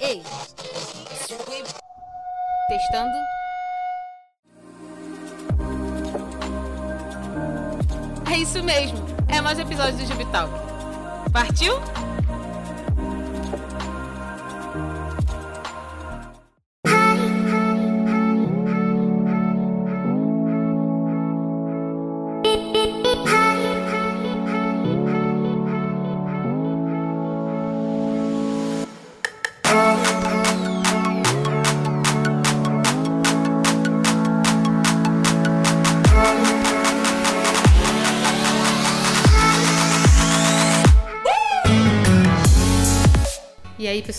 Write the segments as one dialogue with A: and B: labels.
A: Ei! Testando. É isso mesmo. É mais um episódio do Jubital. Partiu?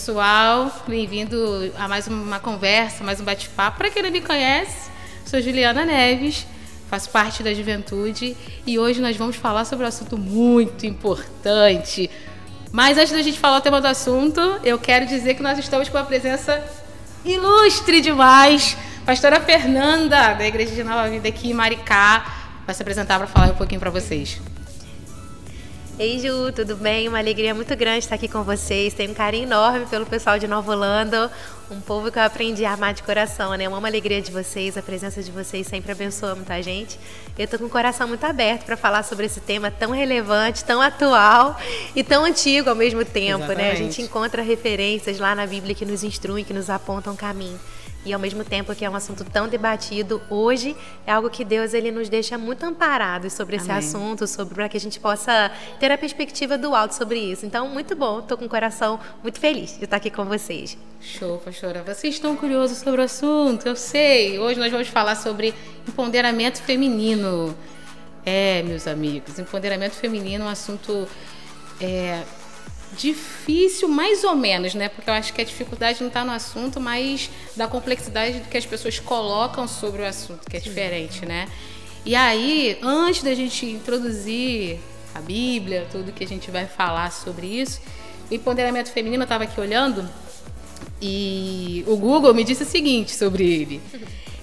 A: Pessoal, bem-vindo a mais uma conversa, mais um bate-papo. Para quem não me conhece, sou Juliana Neves, faço parte da Juventude e hoje nós vamos falar sobre um assunto muito importante. Mas antes da gente falar o tema do assunto, eu quero dizer que nós estamos com uma presença ilustre demais. Pastora Fernanda, da Igreja de Nova Vida aqui em Maricá, vai se apresentar para falar um pouquinho para vocês.
B: Ei Ju, tudo bem? Uma alegria muito grande estar aqui com vocês. Tenho um carinho enorme pelo pessoal de Nova Holanda, um povo que eu aprendi a amar de coração, né? Eu amo a alegria de vocês, a presença de vocês sempre abençoa muita gente. Eu tô com o coração muito aberto para falar sobre esse tema tão relevante, tão atual e tão antigo ao mesmo tempo, Exatamente. né? A gente encontra referências lá na Bíblia que nos instruem, que nos apontam caminho e ao mesmo tempo que é um assunto tão debatido hoje, é algo que Deus ele nos deixa muito amparados sobre esse Amém. assunto, sobre para que a gente possa ter a perspectiva do alto sobre isso. Então, muito bom, estou com o coração muito feliz de estar aqui com vocês.
A: Show, pastora. Vocês estão curiosos sobre o assunto? Eu sei. Hoje nós vamos falar sobre empoderamento feminino. É, meus amigos, empoderamento feminino é um assunto é, difícil, mais ou menos, né? Porque eu acho que a dificuldade não está no assunto, mas da complexidade que as pessoas colocam sobre o assunto, que é diferente, né? E aí, antes da gente introduzir a Bíblia, tudo que a gente vai falar sobre isso, o empoderamento feminino, eu estava aqui olhando e o Google me disse o seguinte sobre ele.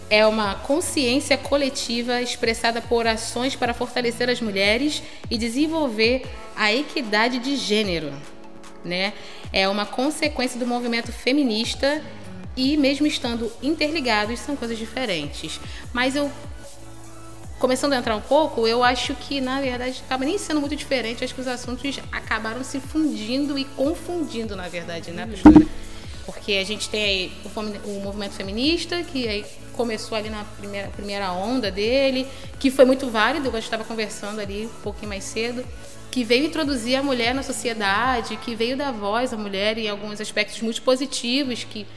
A: É uma consciência coletiva expressada por ações para fortalecer as mulheres e desenvolver a equidade de gênero né? É uma consequência do movimento feminista e mesmo estando interligados são coisas diferentes. Mas eu começando a entrar um pouco, eu acho que na verdade acaba nem sendo muito diferente, acho que os assuntos acabaram se fundindo e confundindo, na verdade, né, pastora? Porque a gente tem aí o, o movimento feminista, que aí começou ali na primeira, primeira onda dele, que foi muito válido, eu estava conversando ali um pouquinho mais cedo que veio introduzir a mulher na sociedade, que veio dar voz à mulher em alguns aspectos muito positivos, que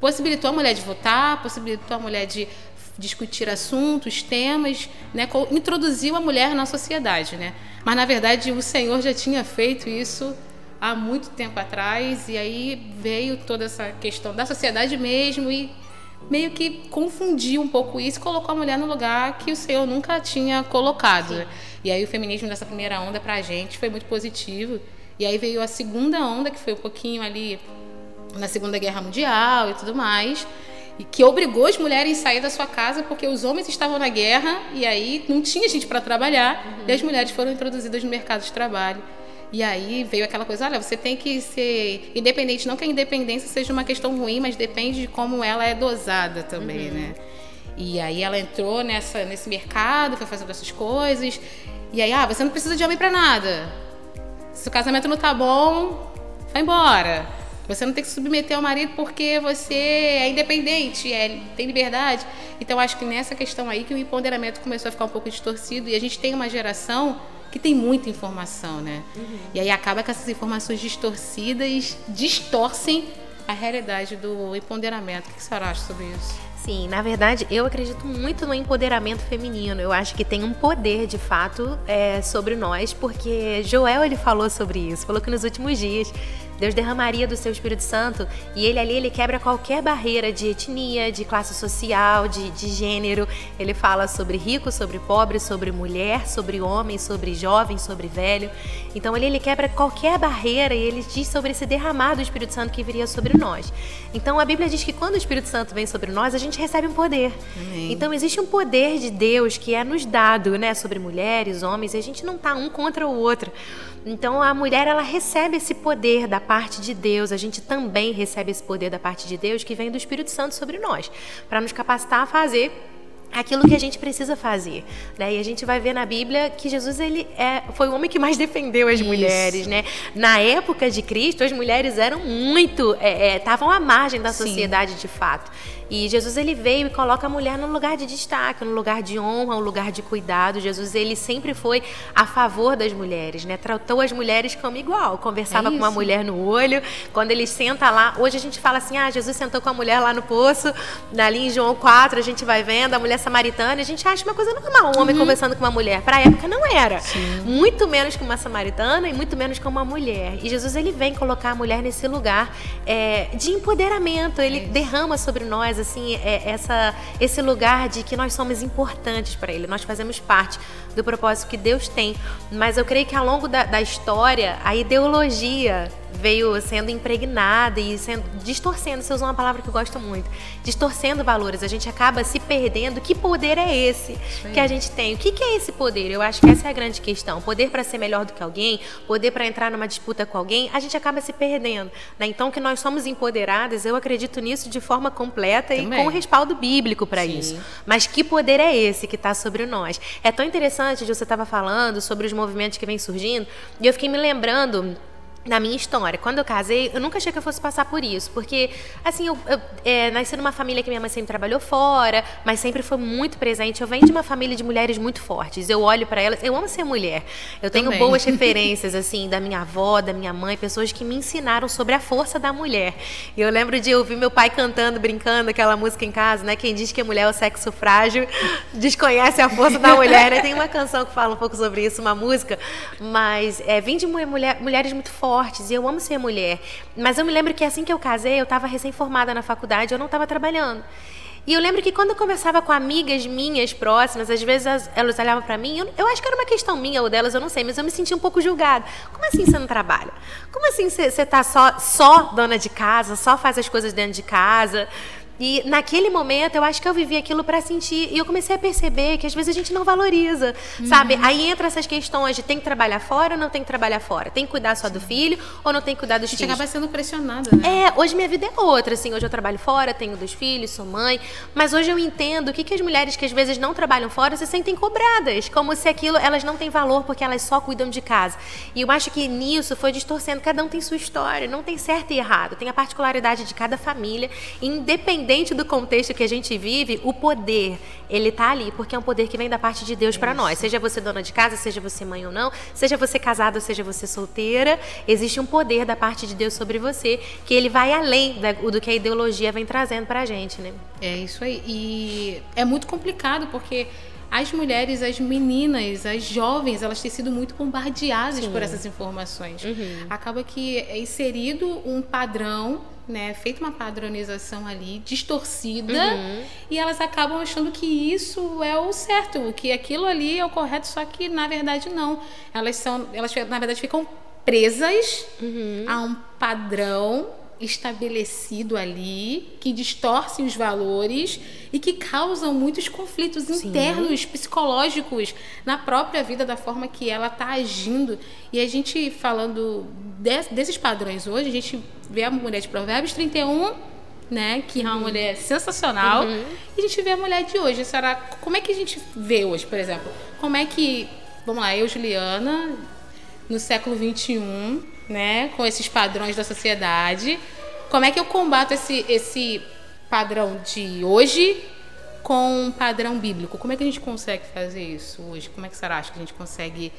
A: possibilitou a mulher de votar, possibilitou a mulher de discutir assuntos, temas, né, introduziu a mulher na sociedade, né? Mas na verdade o Senhor já tinha feito isso há muito tempo atrás e aí veio toda essa questão da sociedade mesmo e meio que confundiu um pouco isso, colocou a mulher no lugar que o Senhor nunca tinha colocado. Sim. E aí o feminismo dessa primeira onda pra gente foi muito positivo. E aí veio a segunda onda, que foi um pouquinho ali na Segunda Guerra Mundial e tudo mais, e que obrigou as mulheres a sair da sua casa porque os homens estavam na guerra e aí não tinha gente para trabalhar uhum. e as mulheres foram introduzidas no mercado de trabalho. E aí veio aquela coisa, olha, você tem que ser independente, não que a independência seja uma questão ruim, mas depende de como ela é dosada também, uhum. né? E aí ela entrou nessa, nesse mercado, foi fazendo essas coisas. E aí, ah, você não precisa de homem para nada. Se o casamento não tá bom, vai embora. Você não tem que submeter ao marido porque você é independente, é, tem liberdade. Então, acho que nessa questão aí que o empoderamento começou a ficar um pouco distorcido. E a gente tem uma geração que tem muita informação, né? Uhum. E aí acaba que essas informações distorcidas distorcem a realidade do empoderamento. O que você acha sobre isso?
B: Sim, na verdade, eu acredito muito no empoderamento feminino. Eu acho que tem um poder, de fato, é, sobre nós, porque Joel ele falou sobre isso. Falou que nos últimos dias Deus derramaria do seu Espírito Santo e ele ali ele quebra qualquer barreira de etnia, de classe social, de, de gênero. Ele fala sobre rico, sobre pobre, sobre mulher, sobre homem, sobre jovem, sobre velho. Então ele, ele quebra qualquer barreira e ele diz sobre esse derramar do Espírito Santo que viria sobre nós. Então a Bíblia diz que quando o Espírito Santo vem sobre nós, a gente recebe um poder.
A: Amém.
B: Então existe um poder de Deus que é nos dado, né, sobre mulheres, homens, e a gente não tá um contra o outro. Então a mulher ela recebe esse poder da parte de Deus, a gente também recebe esse poder da parte de Deus que vem do Espírito Santo sobre nós, para nos capacitar a fazer aquilo que a gente precisa fazer, né? E a gente vai ver na Bíblia que Jesus ele é, foi o homem que mais defendeu as
A: Isso.
B: mulheres, né? Na época de Cristo, as mulheres eram muito, estavam é, é, à margem da sociedade Sim. de fato. E Jesus ele veio e coloca a mulher no lugar de destaque, no lugar de honra, no lugar de cuidado. Jesus ele sempre foi a favor das mulheres, né? Tratou as mulheres como igual, conversava é com uma mulher no olho. Quando ele senta lá, hoje a gente fala assim: "Ah, Jesus sentou com a mulher lá no poço". Ali em João 4, a gente vai vendo a mulher samaritana, a gente acha uma coisa normal, um homem uhum. conversando com uma mulher. Para a época não era. Sim. Muito menos com uma samaritana e muito menos com uma mulher. E Jesus ele vem colocar a mulher nesse lugar é, de empoderamento. Ele é derrama sobre nós assim, é, essa, esse lugar de que nós somos importantes para Ele, nós fazemos parte do propósito que Deus tem. Mas eu creio que ao longo da, da história, a ideologia veio sendo impregnada e sendo distorcendo, você usou uma palavra que eu gosto muito, distorcendo valores. A gente acaba se perdendo. Que poder é esse Sim. que a gente tem? O que, que é esse poder? Eu acho que essa é a grande questão. Poder para ser melhor do que alguém, poder para entrar numa disputa com alguém, a gente acaba se perdendo. Né? Então, que nós somos empoderadas, eu acredito nisso de forma completa Também. e com respaldo bíblico para isso. Mas que poder é esse que está sobre nós? É tão interessante, de você estava falando sobre os movimentos que vêm surgindo, e eu fiquei me lembrando na minha história. Quando eu casei, eu nunca achei que eu fosse passar por isso, porque, assim, eu, eu é, nasci numa família que minha mãe sempre trabalhou fora, mas sempre foi muito presente. Eu venho de uma família de mulheres muito fortes. Eu olho para elas, eu amo ser mulher. Eu tenho Também. boas referências, assim, da minha avó, da minha mãe, pessoas que me ensinaram sobre a força da mulher. E eu lembro de ouvir meu pai cantando, brincando aquela música em casa, né? Quem diz que a mulher é o sexo frágil desconhece a força da mulher, né? Tem uma canção que fala um pouco sobre isso, uma música, mas é, vim de mulher, mulheres muito fortes fortes e eu amo ser mulher. Mas eu me lembro que assim que eu casei, eu estava recém-formada na faculdade, eu não estava trabalhando. E eu lembro que quando eu conversava com amigas minhas próximas, às vezes elas olhavam para mim, eu, eu, acho que era uma questão minha ou delas, eu não sei, mas eu me sentia um pouco julgada. Como assim você não trabalha? Como assim você está só, só dona de casa, só faz as coisas dentro de casa? E naquele momento eu acho que eu vivi aquilo para sentir e eu comecei a perceber que às vezes a gente não valoriza, uhum. sabe? Aí entra essas questões de tem que trabalhar fora ou não tem que trabalhar fora, tem que cuidar só do filho ou não tem que cuidar dos filhos. A
A: gente acaba sendo pressionada, né?
B: É, hoje minha vida é outra, assim, hoje eu trabalho fora, tenho dois filhos, sou mãe, mas hoje eu entendo o que que as mulheres que às vezes não trabalham fora se sentem cobradas, como se aquilo elas não têm valor porque elas só cuidam de casa. E eu acho que nisso foi distorcendo, cada um tem sua história, não tem certo e errado, tem a particularidade de cada família, independente independente do contexto que a gente vive, o poder, ele tá ali, porque é um poder que vem da parte de Deus para nós. Seja você dona de casa, seja você mãe ou não, seja você casada, seja você solteira, existe um poder da parte de Deus sobre você, que ele vai além da, do que a ideologia vem trazendo pra gente, né?
A: É isso aí. E é muito complicado, porque as mulheres, as meninas, as jovens, elas têm sido muito bombardeadas Sim. por essas informações. Uhum. Acaba que é inserido um padrão né, feita uma padronização ali distorcida uhum. e elas acabam achando que isso é o certo, que aquilo ali é o correto, só que na verdade não. Elas são, elas na verdade ficam presas uhum. a um padrão estabelecido ali, que distorcem os valores e que causam muitos conflitos Sim. internos, psicológicos na própria vida, da forma que ela está agindo. E a gente falando de, desses padrões hoje, a gente vê a mulher de Provérbios 31, né, que é uma uhum. mulher sensacional, uhum. e a gente vê a mulher de hoje. Será, como é que a gente vê hoje, por exemplo? Como é que, vamos lá, eu, Juliana, no século 21 né, com esses padrões da sociedade. Como é que eu combato esse, esse padrão de hoje com um padrão bíblico? Como é que a gente consegue fazer isso hoje? Como é que você acha que a gente consegue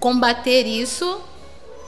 A: combater isso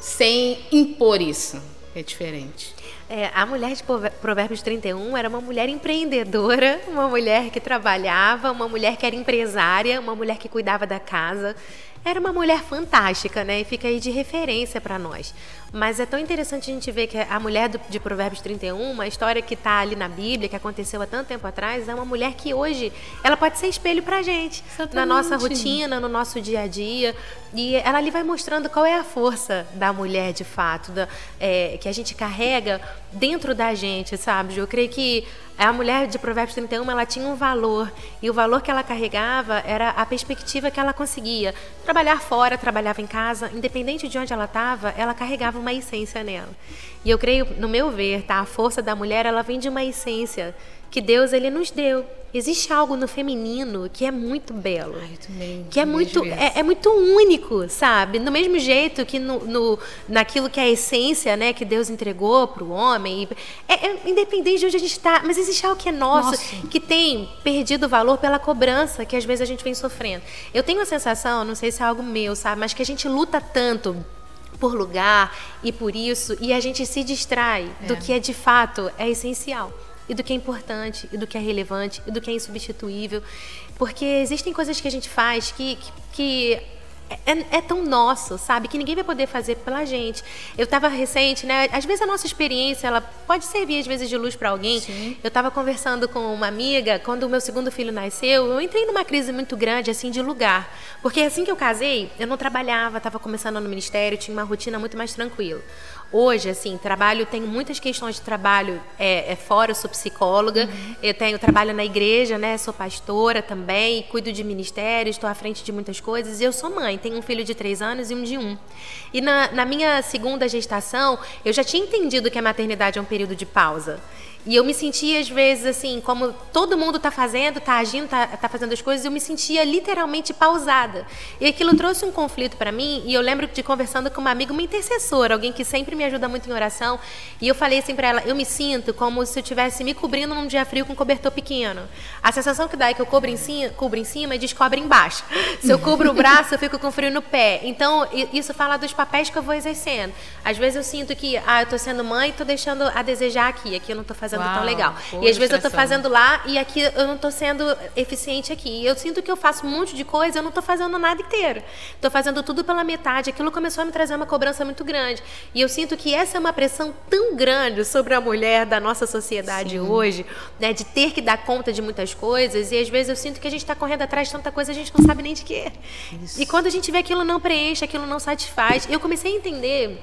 A: sem impor isso? É diferente.
B: É, a mulher de Provérbios 31 era uma mulher empreendedora, uma mulher que trabalhava, uma mulher que era empresária, uma mulher que cuidava da casa. Era uma mulher fantástica, né? E fica aí de referência para nós. Mas é tão interessante a gente ver que a mulher do, de Provérbios 31, uma história que está ali na Bíblia, que aconteceu há tanto tempo atrás, é uma mulher que hoje ela pode ser espelho para a gente, Exatamente. na nossa rotina, no nosso dia a dia. E ela ali vai mostrando qual é a força da mulher de fato, da, é, que a gente carrega dentro da gente, sabe? Eu creio que a mulher de Provérbios 31, ela tinha um valor, e o valor que ela carregava era a perspectiva que ela conseguia. Trabalhar fora, trabalhava em casa, independente de onde ela estava, ela carregava uma essência nela. E eu creio, no meu ver, tá? A força da mulher, ela vem de uma essência que Deus ele nos deu. Existe algo no feminino que é muito belo.
A: Ai, eu também
B: que é muito, é, é, muito único, sabe? Do mesmo jeito que no, no, naquilo que é a essência, né, que Deus entregou para o homem. É, é, independente de onde a gente está, mas existe algo que é nosso, Nossa. que tem perdido valor pela cobrança que às vezes a gente vem sofrendo. Eu tenho a sensação, não sei se é algo meu, sabe, mas que a gente luta tanto por lugar e por isso, e a gente se distrai do é. que é de fato é essencial e do que é importante, e do que é relevante, e do que é insubstituível. Porque existem coisas que a gente faz que, que, que é, é, tão nosso, sabe? Que ninguém vai poder fazer pela gente. Eu estava recente, né? Às vezes a nossa experiência, ela pode servir às vezes de luz para alguém. Sim. Eu estava conversando com uma amiga, quando o meu segundo filho nasceu, eu entrei numa crise muito grande, assim, de lugar. Porque assim que eu casei, eu não trabalhava, estava começando no ministério, tinha uma rotina muito mais tranquila. Hoje, assim, trabalho, tenho muitas questões de trabalho é, é fora, eu sou psicóloga, uhum. eu tenho trabalho na igreja, né? Sou pastora também, cuido de ministério, estou à frente de muitas coisas. E eu sou mãe, tenho um filho de três anos e um de um. E na, na minha segunda gestação, eu já tinha entendido que a maternidade é um período de pausa. E eu me sentia, às vezes, assim, como todo mundo está fazendo, está agindo, está tá fazendo as coisas, eu me sentia literalmente pausada. E aquilo trouxe um conflito para mim, e eu lembro de conversando com uma amiga, uma intercessora, alguém que sempre me ajuda muito em oração, e eu falei assim para ela: eu me sinto como se eu estivesse me cobrindo num dia frio com um cobertor pequeno. A sensação que dá é que eu cubro em cima, cubro em cima e descobre embaixo. Se eu cubro o braço, eu fico com frio no pé. Então, isso fala dos papéis que eu vou exercendo. Às vezes eu sinto que, ah, eu estou sendo mãe e estou deixando a desejar aqui, aqui eu não estou fazendo Uau, tão legal. E às vezes eu estou fazendo lá e aqui eu não estou sendo eficiente aqui. E eu sinto que eu faço um monte de coisa, eu não estou fazendo nada inteiro. Estou fazendo tudo pela metade. Aquilo começou a me trazer uma cobrança muito grande. E eu sinto que essa é uma pressão tão grande sobre a mulher da nossa sociedade Sim. hoje, né, de ter que dar conta de muitas coisas. E às vezes eu sinto que a gente está correndo atrás de tanta coisa, a gente não sabe nem de quê. Isso. E quando a gente vê aquilo não preenche, aquilo não satisfaz, eu comecei a entender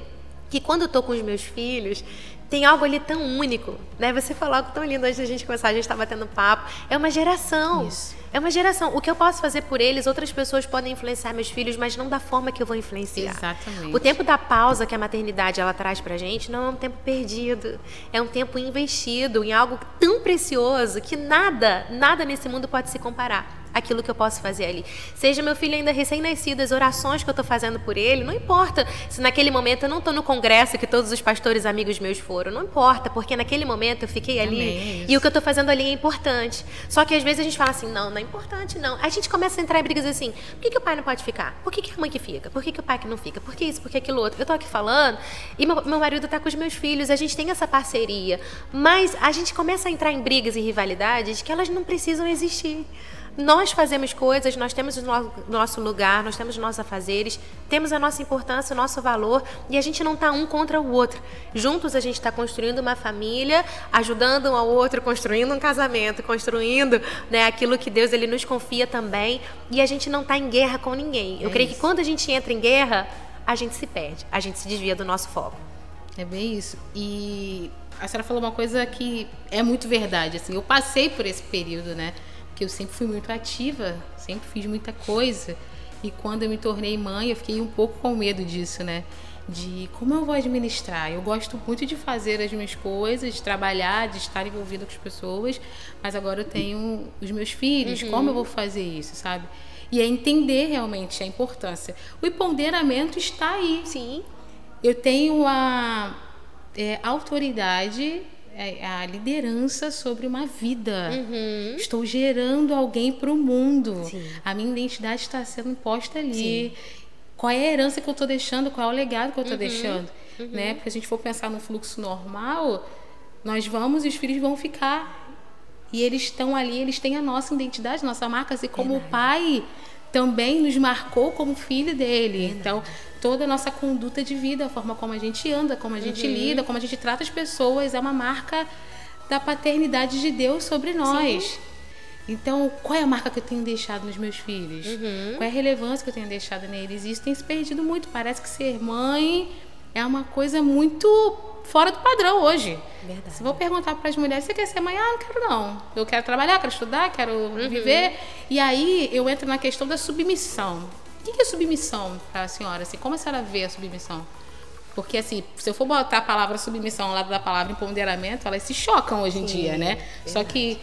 B: que quando eu estou com os meus filhos, tem algo ali tão único, né? Você falou algo tão lindo antes da gente começar, a gente estava batendo papo. É uma geração. Isso. É uma geração. O que eu posso fazer por eles, outras pessoas podem influenciar meus filhos, mas não da forma que eu vou influenciar.
A: Exatamente.
B: O tempo da pausa que a maternidade ela traz pra gente não é um tempo perdido. É um tempo investido em algo tão precioso que nada, nada nesse mundo pode se comparar aquilo que eu posso fazer ali. Seja meu filho ainda recém-nascido, as orações que eu estou fazendo por ele, não importa se naquele momento eu não estou no congresso que todos os pastores amigos meus foram, não importa, porque naquele momento eu fiquei ali Amém. e o que eu estou fazendo ali é importante. Só que às vezes a gente fala assim, não, não é importante não. A gente começa a entrar em brigas assim, por que, que o pai não pode ficar? Por que, que a mãe que fica? Por que, que o pai que não fica? Por que isso? Por que aquilo outro? Eu estou aqui falando e meu, meu marido está com os meus filhos, a gente tem essa parceria, mas a gente começa a entrar em brigas e rivalidades que elas não precisam existir. Nós fazemos coisas, nós temos o nosso lugar, nós temos os nossos afazeres, temos a nossa importância, o nosso valor e a gente não está um contra o outro. Juntos a gente está construindo uma família, ajudando um ao outro, construindo um casamento, construindo né, aquilo que Deus ele nos confia também e a gente não está em guerra com ninguém. Eu é creio isso. que quando a gente entra em guerra, a gente se perde, a gente se desvia do nosso foco.
A: É bem isso. E a senhora falou uma coisa que é muito verdade. Assim, eu passei por esse período, né? Que eu sempre fui muito ativa, sempre fiz muita coisa. E quando eu me tornei mãe, eu fiquei um pouco com medo disso, né? De como eu vou administrar. Eu gosto muito de fazer as minhas coisas, de trabalhar, de estar envolvida com as pessoas, mas agora eu tenho os meus filhos, uhum. como eu vou fazer isso, sabe? E é entender realmente a importância. O empoderamento está aí.
B: Sim.
A: Eu tenho a é, autoridade a liderança sobre uma vida.
B: Uhum.
A: Estou gerando alguém para o mundo. Sim. A minha identidade está sendo imposta ali. Sim. Qual é a herança que eu estou deixando? Qual é o legado que eu estou uhum. deixando? Uhum. Né? Porque se a gente for pensar no fluxo normal, nós vamos e os filhos vão ficar. E eles estão ali, eles têm a nossa identidade, nossa marca, assim como Verdade. o pai também nos marcou como filho dele. Então, toda a nossa conduta de vida, a forma como a gente anda, como a gente uhum. lida, como a gente trata as pessoas, é uma marca da paternidade de Deus sobre nós. Sim. Então, qual é a marca que eu tenho deixado nos meus filhos?
B: Uhum.
A: Qual é a relevância que eu tenho deixado neles? Isso tem se perdido muito. Parece que ser mãe é uma coisa muito fora do padrão hoje. Verdade. Se vou perguntar para as mulheres, você quer ser mãe? Ah, não quero não. Eu quero trabalhar, quero estudar, quero uhum. viver. E aí eu entro na questão da submissão. O que é submissão para a senhora? Assim, como a senhora vê a submissão? Porque, assim, se eu for botar a palavra submissão ao lado da palavra empoderamento, elas se chocam hoje em dia, né? Verdade. Só que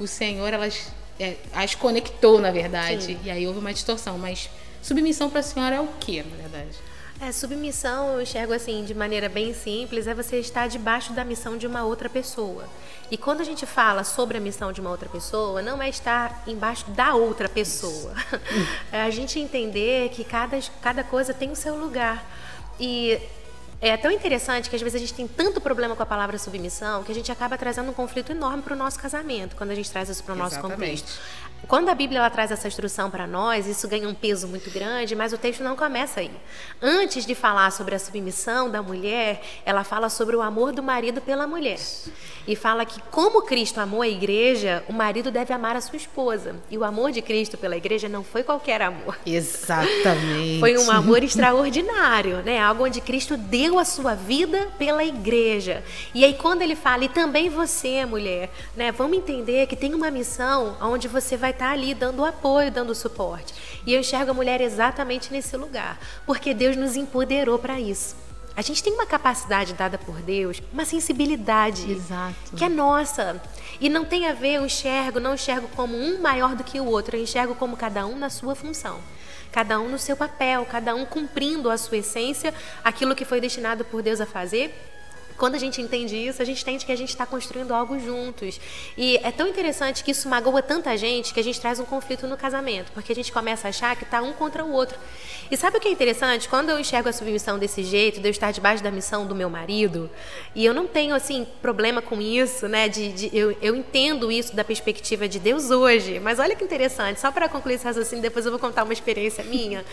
A: o Senhor, elas é, as conectou, na verdade. Sim. E aí houve uma distorção. Mas submissão para a senhora é o que, na verdade?
B: É, submissão, eu enxergo assim, de maneira bem simples, é você estar debaixo da missão de uma outra pessoa. E quando a gente fala sobre a missão de uma outra pessoa, não é estar embaixo da outra pessoa. É a gente entender que cada, cada coisa tem o seu lugar. E é tão interessante que às vezes a gente tem tanto problema com a palavra submissão que a gente acaba trazendo um conflito enorme para o nosso casamento quando a gente traz isso para o nosso contexto. Quando a Bíblia ela traz essa instrução para nós, isso ganha um peso muito grande, mas o texto não começa aí. Antes de falar sobre a submissão da mulher, ela fala sobre o amor do marido pela mulher. E fala que, como Cristo amou a igreja, o marido deve amar a sua esposa. E o amor de Cristo pela igreja não foi qualquer amor.
A: Exatamente.
B: Foi um amor extraordinário, né? Algo onde Cristo deu a sua vida pela igreja. E aí, quando ele fala, e também você, mulher, né? Vamos entender que tem uma missão onde você vai estar ali dando apoio, dando suporte. E eu enxergo a mulher exatamente nesse lugar, porque Deus nos empoderou para isso. A gente tem uma capacidade dada por Deus, uma sensibilidade
A: Exato.
B: que é nossa. E não tem a ver, eu enxergo, não enxergo como um maior do que o outro, eu enxergo como cada um na sua função. Cada um no seu papel, cada um cumprindo a sua essência, aquilo que foi destinado por Deus a fazer quando a gente entende isso, a gente entende que a gente está construindo algo juntos. E é tão interessante que isso magoa tanta gente que a gente traz um conflito no casamento, porque a gente começa a achar que está um contra o outro. E sabe o que é interessante? Quando eu enxergo a submissão desse jeito, de eu estar debaixo da missão do meu marido, e eu não tenho, assim, problema com isso, né? De, de eu, eu entendo isso da perspectiva de Deus hoje. Mas olha que interessante, só para concluir esse raciocínio, depois eu vou contar uma experiência minha.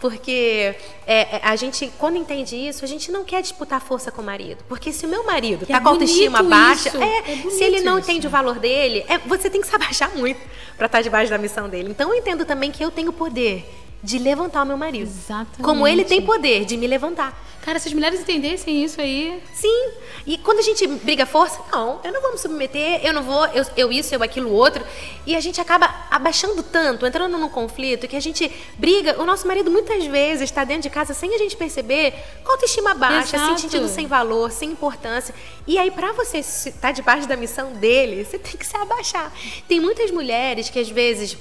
B: Porque é, é, a gente, quando entende isso, a gente não quer disputar força com o marido. Porque se o meu marido está é com a autoestima baixa, é, é se ele não isso. entende o valor dele, é, você tem que se abaixar muito para estar tá debaixo da missão dele. Então eu entendo também que eu tenho poder de levantar o meu marido.
A: Exatamente.
B: Como ele tem poder de me levantar.
A: Cara, se as mulheres entendessem isso aí.
B: Sim. E quando a gente briga força, não, eu não vou me submeter, eu não vou, eu, eu isso, eu aquilo, outro. E a gente acaba abaixando tanto, entrando num conflito, que a gente briga. O nosso marido muitas vezes está dentro de casa sem a gente perceber, com autoestima baixa, Exato. se sentindo sem valor, sem importância. E aí, para você estar tá debaixo da missão dele, você tem que se abaixar. Tem muitas mulheres que às vezes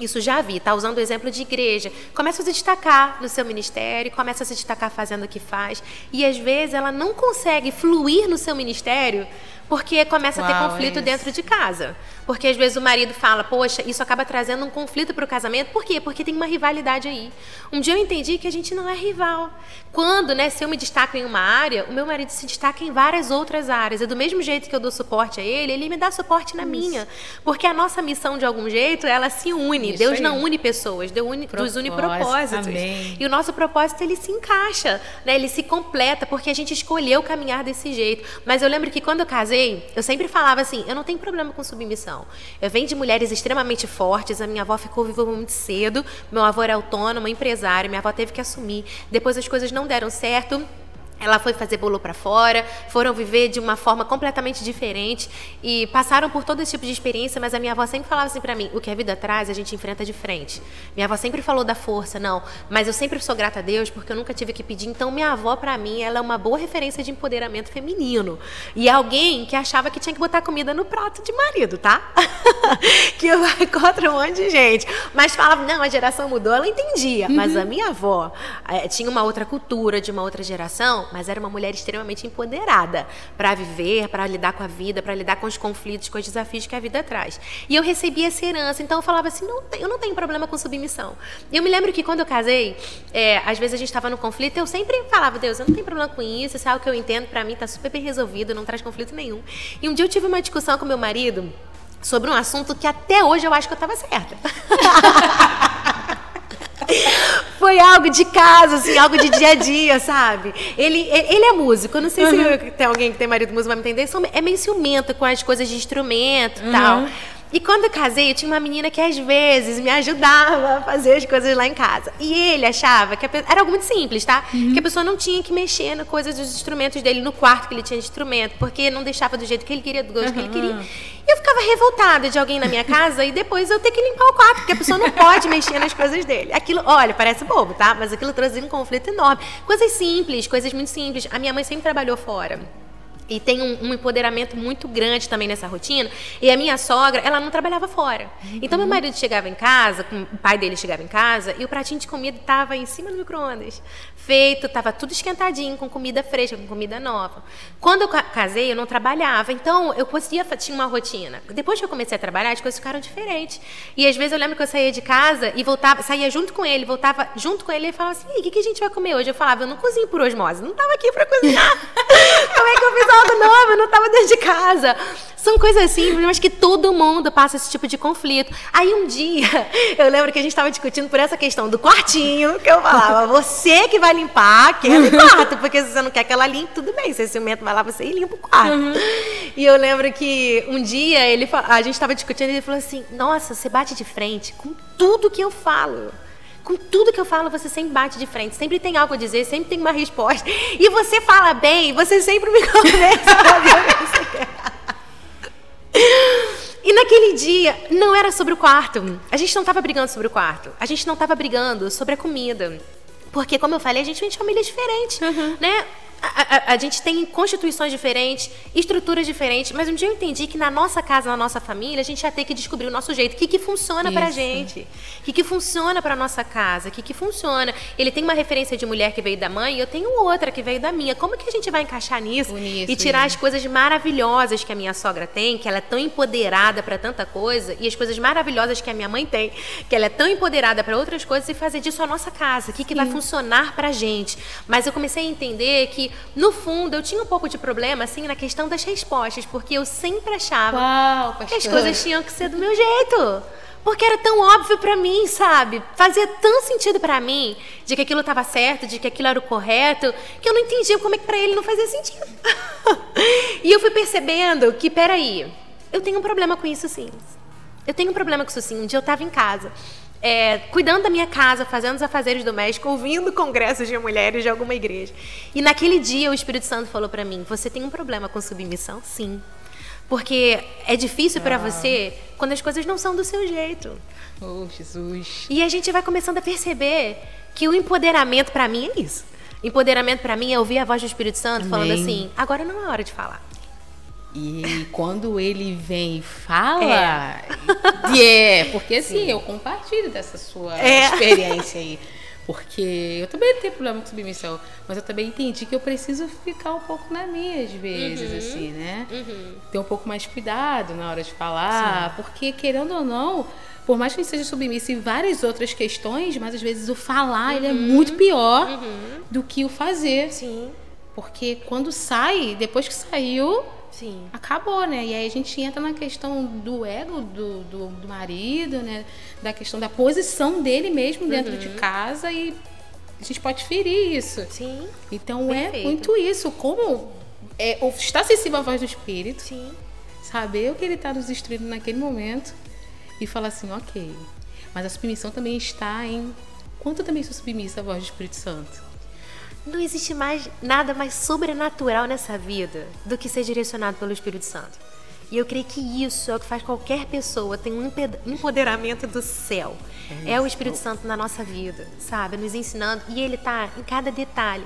B: isso já vi, tá usando o exemplo de igreja. Começa a se destacar no seu ministério, começa a se destacar fazendo o que faz, e às vezes ela não consegue fluir no seu ministério porque começa Uau, a ter conflito é dentro de casa. Porque às vezes o marido fala, poxa, isso acaba trazendo um conflito para o casamento. Por quê? Porque tem uma rivalidade aí. Um dia eu entendi que a gente não é rival. Quando, né, se eu me destaco em uma área, o meu marido se destaca em várias outras áreas. E do mesmo jeito que eu dou suporte a ele, ele me dá suporte na isso. minha. Porque a nossa missão, de algum jeito, ela se une. Isso Deus aí. não une pessoas, Deus une, Deus une propósitos. Amém. E o nosso propósito, ele se encaixa, né? ele se completa, porque a gente escolheu caminhar desse jeito. Mas eu lembro que quando eu casei, eu sempre falava assim, eu não tenho problema com submissão. Eu venho de mulheres extremamente fortes. A minha avó ficou viva muito cedo. Meu avô era autônomo, empresário. Minha avó teve que assumir. Depois as coisas não deram certo. Ela foi fazer bolo para fora, foram viver de uma forma completamente diferente e passaram por todo esse tipo de experiência, mas a minha avó sempre falava assim para mim: o que a vida traz, a gente enfrenta de frente. Minha avó sempre falou da força, não, mas eu sempre sou grata a Deus porque eu nunca tive que pedir. Então, minha avó, para mim, ela é uma boa referência de empoderamento feminino. E alguém que achava que tinha que botar comida no prato de marido, tá? que eu encontro um monte de gente. Mas falava: não, a geração mudou, ela entendia. Uhum. Mas a minha avó é, tinha uma outra cultura, de uma outra geração mas era uma mulher extremamente empoderada para viver, para lidar com a vida, para lidar com os conflitos, com os desafios que a vida traz. E eu recebi essa herança, então eu falava assim: não, eu não tenho problema com submissão. E eu me lembro que quando eu casei, é, às vezes a gente estava no conflito, eu sempre falava: Deus, eu não tenho problema com isso, isso é algo que eu entendo, para mim está super bem resolvido, não traz conflito nenhum. E um dia eu tive uma discussão com meu marido sobre um assunto que até hoje eu acho que eu estava certa. Foi algo de casa, assim, algo de dia a dia, sabe? Ele, ele é músico, eu não sei uhum. se tem alguém que tem marido músico vai me entender, é meio ciumento com as coisas de instrumento e uhum. tal. E quando eu casei, eu tinha uma menina que às vezes me ajudava a fazer as coisas lá em casa. E ele achava que era algo muito simples, tá? Uhum. Que a pessoa não tinha que mexer na coisa dos instrumentos dele, no quarto que ele tinha de instrumento, porque não deixava do jeito que ele queria, do gosto uhum. que ele queria. E eu ficava revoltada de alguém na minha casa e depois eu ter que limpar o quarto, porque a pessoa não pode mexer nas coisas dele. Aquilo, olha, parece bobo, tá? Mas aquilo trazia um conflito enorme. Coisas simples, coisas muito simples. A minha mãe sempre trabalhou fora e tem um, um, empoderamento muito grande também nessa rotina. E a minha sogra, ela não trabalhava fora. Uhum. Então meu marido chegava em casa, o pai dele chegava em casa e o pratinho de comida estava em cima do micro-ondas feito, estava tudo esquentadinho, com comida fresca, com comida nova. Quando eu casei, eu não trabalhava, então eu conseguia, tinha uma rotina. Depois que eu comecei a trabalhar, as coisas ficaram diferentes. E às vezes eu lembro que eu saía de casa e voltava, saía junto com ele, voltava junto com ele e falava assim: o que, que a gente vai comer hoje? Eu falava: eu não cozinho por osmose, não estava aqui para cozinhar. Como é que eu fiz algo novo? Eu não estava dentro de casa. São coisas simples, mas que todo mundo passa esse tipo de conflito. Aí um dia, eu lembro que a gente estava discutindo por essa questão do quartinho, que eu falava: você que vai limpar aquele quarto, porque se você não quer que ela limpe, tudo bem. Se é ciumento vai lá, você e limpa o quarto. Uhum. E eu lembro que um dia ele, a gente estava discutindo e ele falou assim: Nossa, você bate de frente com tudo que eu falo. Com tudo que eu falo, você sempre bate de frente, sempre tem algo a dizer, sempre tem uma resposta. E você fala bem, você sempre me convence. E naquele dia, não era sobre o quarto. A gente não estava brigando sobre o quarto. A gente não estava brigando sobre a comida. Porque, como eu falei, a gente vem de família diferente, uhum. né? A, a, a, gente tem constituições diferentes, estruturas diferentes, mas um dia eu entendi que na nossa casa, na nossa família, a gente ia ter que descobrir o nosso jeito. O que, que funciona para a gente? O que, que funciona para nossa casa? O que, que funciona? Ele tem uma referência de mulher que veio da mãe e eu tenho outra que veio da minha. Como que a gente vai encaixar nisso e tirar as coisas maravilhosas que a minha sogra tem, que ela é tão empoderada para tanta coisa, e as coisas maravilhosas que a minha mãe tem, que ela é tão empoderada para outras coisas, e fazer disso a nossa casa? O que, que vai funcionar para a gente? Mas eu comecei a entender que no fundo, eu tinha um pouco de problema, assim, na questão das respostas, porque eu sempre achava
A: Uau,
B: que as coisas tinham que ser do meu jeito. Porque era tão óbvio para mim, sabe? Fazia tão sentido para mim de que aquilo estava certo, de que aquilo era o correto, que eu não entendia como é que para ele não fazia sentido. e eu fui percebendo que, peraí, eu tenho um problema com isso sim. Eu tenho um problema com isso sim. Um dia eu estava em casa é, cuidando da minha casa, fazendo os afazeres domésticos, ouvindo congressos de mulheres de alguma igreja. E naquele dia o Espírito Santo falou para mim: Você tem um problema com submissão? Sim. Porque é difícil ah. para você quando as coisas não são do seu jeito.
A: Oh, Jesus.
B: E a gente vai começando a perceber que o empoderamento para mim é isso. Empoderamento para mim é ouvir a voz do Espírito Santo Amém. falando assim: agora não é hora de falar.
A: E quando ele vem e fala, é, é porque assim, Sim. eu compartilho dessa sua é. experiência aí. Porque eu também tenho problema com submissão, mas eu também entendi que eu preciso ficar um pouco na minha às vezes, uhum. assim, né? Uhum. Ter um pouco mais cuidado na hora de falar, Sim. porque querendo ou não, por mais que seja submissa em várias outras questões, mas às vezes o falar uhum. ele é uhum. muito pior uhum. do que o fazer.
B: Sim.
A: Porque quando sai, depois que saiu,
B: Sim.
A: acabou, né? E aí a gente entra na questão do ego do, do, do marido, né? Da questão da posição dele mesmo dentro uhum. de casa e a gente pode ferir isso.
B: Sim.
A: Então é Perfeito. é muito isso. Como é, estar sensível à voz do Espírito.
B: Sim.
A: Saber o que ele está nos instruindo naquele momento e falar assim, ok. Mas a submissão também está em quanto eu também sou submissa à voz do Espírito Santo.
B: Não existe mais nada mais sobrenatural nessa vida do que ser direcionado pelo Espírito Santo. E eu creio que isso é o que faz qualquer pessoa ter um empoderamento do céu. É, é o Espírito Santo na nossa vida, sabe? Nos ensinando. E ele está em cada detalhe.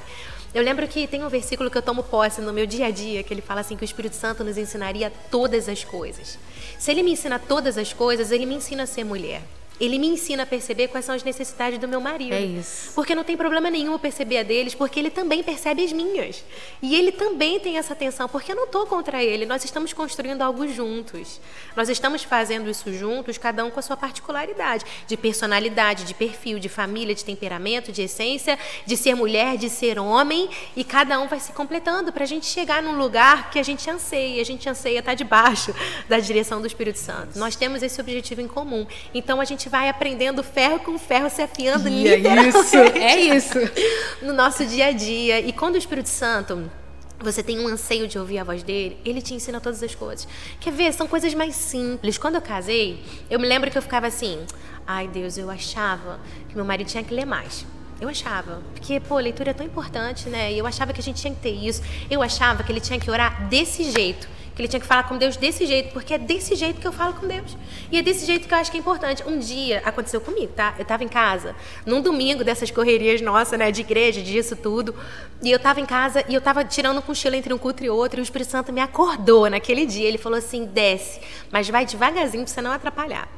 B: Eu lembro que tem um versículo que eu tomo posse no meu dia a dia, que ele fala assim que o Espírito Santo nos ensinaria todas as coisas. Se ele me ensina todas as coisas, ele me ensina a ser mulher. Ele me ensina a perceber quais são as necessidades do meu marido.
A: É isso.
B: Porque não tem problema nenhum perceber a deles, porque ele também percebe as minhas. E ele também tem essa atenção, porque eu não estou contra ele. Nós estamos construindo algo juntos. Nós estamos fazendo isso juntos, cada um com a sua particularidade, de personalidade, de perfil, de família, de temperamento, de essência, de ser mulher, de ser homem, e cada um vai se completando para a gente chegar num lugar que a gente anseia. A gente anseia estar debaixo da direção do Espírito Santo. Nós temos esse objetivo em comum. Então a gente gente vai aprendendo ferro com ferro, se afiando e
A: literalmente. É isso, é isso.
B: no nosso dia a dia. E quando o Espírito Santo você tem um anseio de ouvir a voz dele, ele te ensina todas as coisas. Quer ver? São coisas mais simples. Quando eu casei, eu me lembro que eu ficava assim: ai Deus, eu achava que meu marido tinha que ler mais. Eu achava. Porque, pô, leitura é tão importante, né? E eu achava que a gente tinha que ter isso. Eu achava que ele tinha que orar desse jeito que ele tinha que falar com Deus desse jeito, porque é desse jeito que eu falo com Deus. E é desse jeito que eu acho que é importante. Um dia aconteceu comigo, tá? Eu estava em casa, num domingo dessas correrias nossas, né, de igreja, disso tudo, e eu estava em casa e eu estava tirando um cochilo entre um culto e outro, e o Espírito Santo me acordou naquele dia. Ele falou assim: desce, mas vai devagarzinho para você não atrapalhar.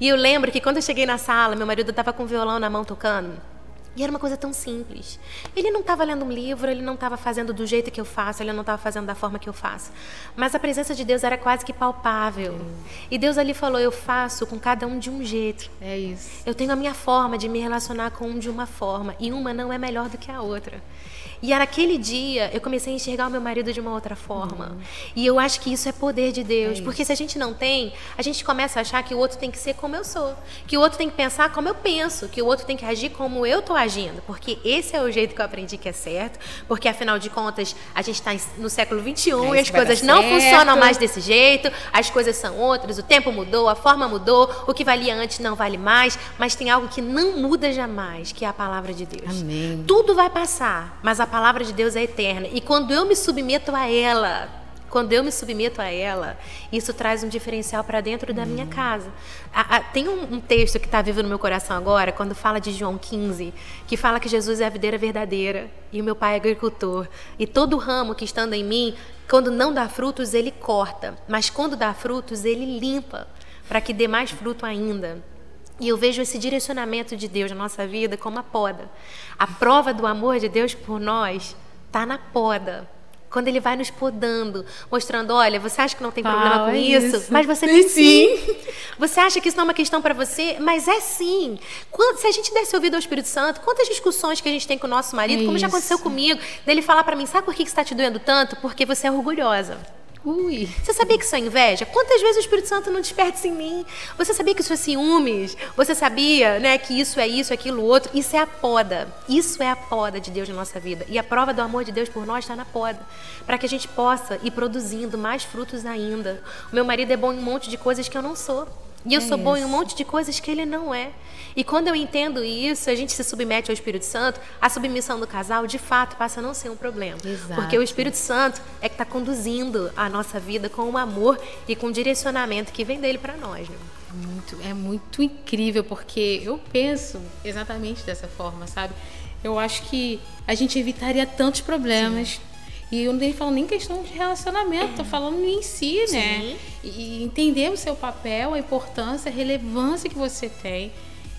B: E eu lembro que quando eu cheguei na sala, meu marido estava com o violão na mão tocando. E era uma coisa tão simples. Ele não estava lendo um livro, ele não estava fazendo do jeito que eu faço, ele não estava fazendo da forma que eu faço. Mas a presença de Deus era quase que palpável. E Deus ali falou: Eu faço com cada um de um jeito.
A: É isso.
B: Eu tenho a minha forma de me relacionar com um de uma forma. E uma não é melhor do que a outra. E naquele dia eu comecei a enxergar o meu marido de uma outra forma. Uhum. E eu acho que isso é poder de Deus. É porque se a gente não tem, a gente começa a achar que o outro tem que ser como eu sou. Que o outro tem que pensar como eu penso. Que o outro tem que agir como eu estou agindo. Porque esse é o jeito que eu aprendi que é certo. Porque afinal de contas, a gente está no século XXI é, e as coisas não funcionam mais desse jeito. As coisas são outras. O tempo mudou, a forma mudou. O que valia antes não vale mais. Mas tem algo que não muda jamais, que é a palavra de Deus.
A: Amém.
B: Tudo vai passar, mas a palavra de Deus é eterna. E quando eu me submeto a ela, quando eu me submeto a ela, isso traz um diferencial para dentro da minha casa. A, a, tem um, um, texto que está vivo no meu coração agora, quando fala de João 15, que fala que Jesus é a videira verdadeira e o meu pai é agricultor. E todo ramo que estando em mim, quando não dá frutos, ele corta, mas quando dá frutos, ele limpa, para que dê mais fruto ainda. E eu vejo esse direcionamento de Deus na nossa vida como a poda. A prova do amor de Deus por nós está na poda. Quando ele vai nos podando, mostrando, olha, você acha que não tem problema com é isso? isso? Mas você tem sim. sim. Você acha que isso não é uma questão para você? Mas é sim. Quando, se a gente desse ouvido ao Espírito Santo, quantas discussões que a gente tem com o nosso marido, é como isso. já aconteceu comigo, dele falar para mim, sabe por que está te doendo tanto? Porque você é orgulhosa.
A: Ui.
B: Você sabia que isso é inveja? Quantas vezes o Espírito Santo não desperta em mim? Você sabia que isso é ciúmes? Você sabia, né, que isso é isso, aquilo outro? Isso é a poda. Isso é a poda de Deus na nossa vida. E a prova do amor de Deus por nós está na poda, para que a gente possa ir produzindo mais frutos ainda. O meu marido é bom em um monte de coisas que eu não sou. E eu é sou bom em um monte de coisas que ele não é. E quando eu entendo isso, a gente se submete ao Espírito Santo, a submissão do casal, de fato, passa a não ser um problema.
A: Exato.
B: Porque o Espírito Santo é que está conduzindo a nossa vida com o amor e com o direcionamento que vem dele para nós. Né?
A: Muito, é muito incrível, porque eu penso exatamente dessa forma, sabe? Eu acho que a gente evitaria tantos problemas. Sim e eu não estou falando nem questão de relacionamento, estou falando em si, né? Sim. E entender o seu papel, a importância, a relevância que você tem.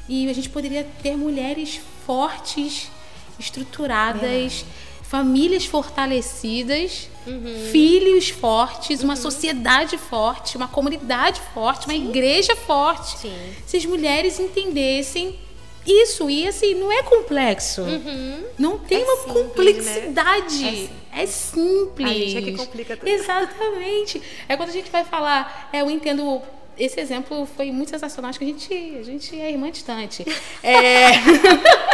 A: E a gente poderia ter mulheres fortes, estruturadas, famílias fortalecidas, uhum. filhos fortes, uma uhum. sociedade forte, uma comunidade forte, uma igreja forte.
B: Sim.
A: Se as mulheres entendessem isso, e assim, não é complexo.
B: Uhum.
A: Não tem é uma simples, complexidade. Né? É, simples. A
B: gente é que complica tudo.
A: Exatamente. É quando a gente vai falar, é, eu entendo. Esse exemplo foi muito sensacional. Acho que a gente, a gente é irmã distante. É.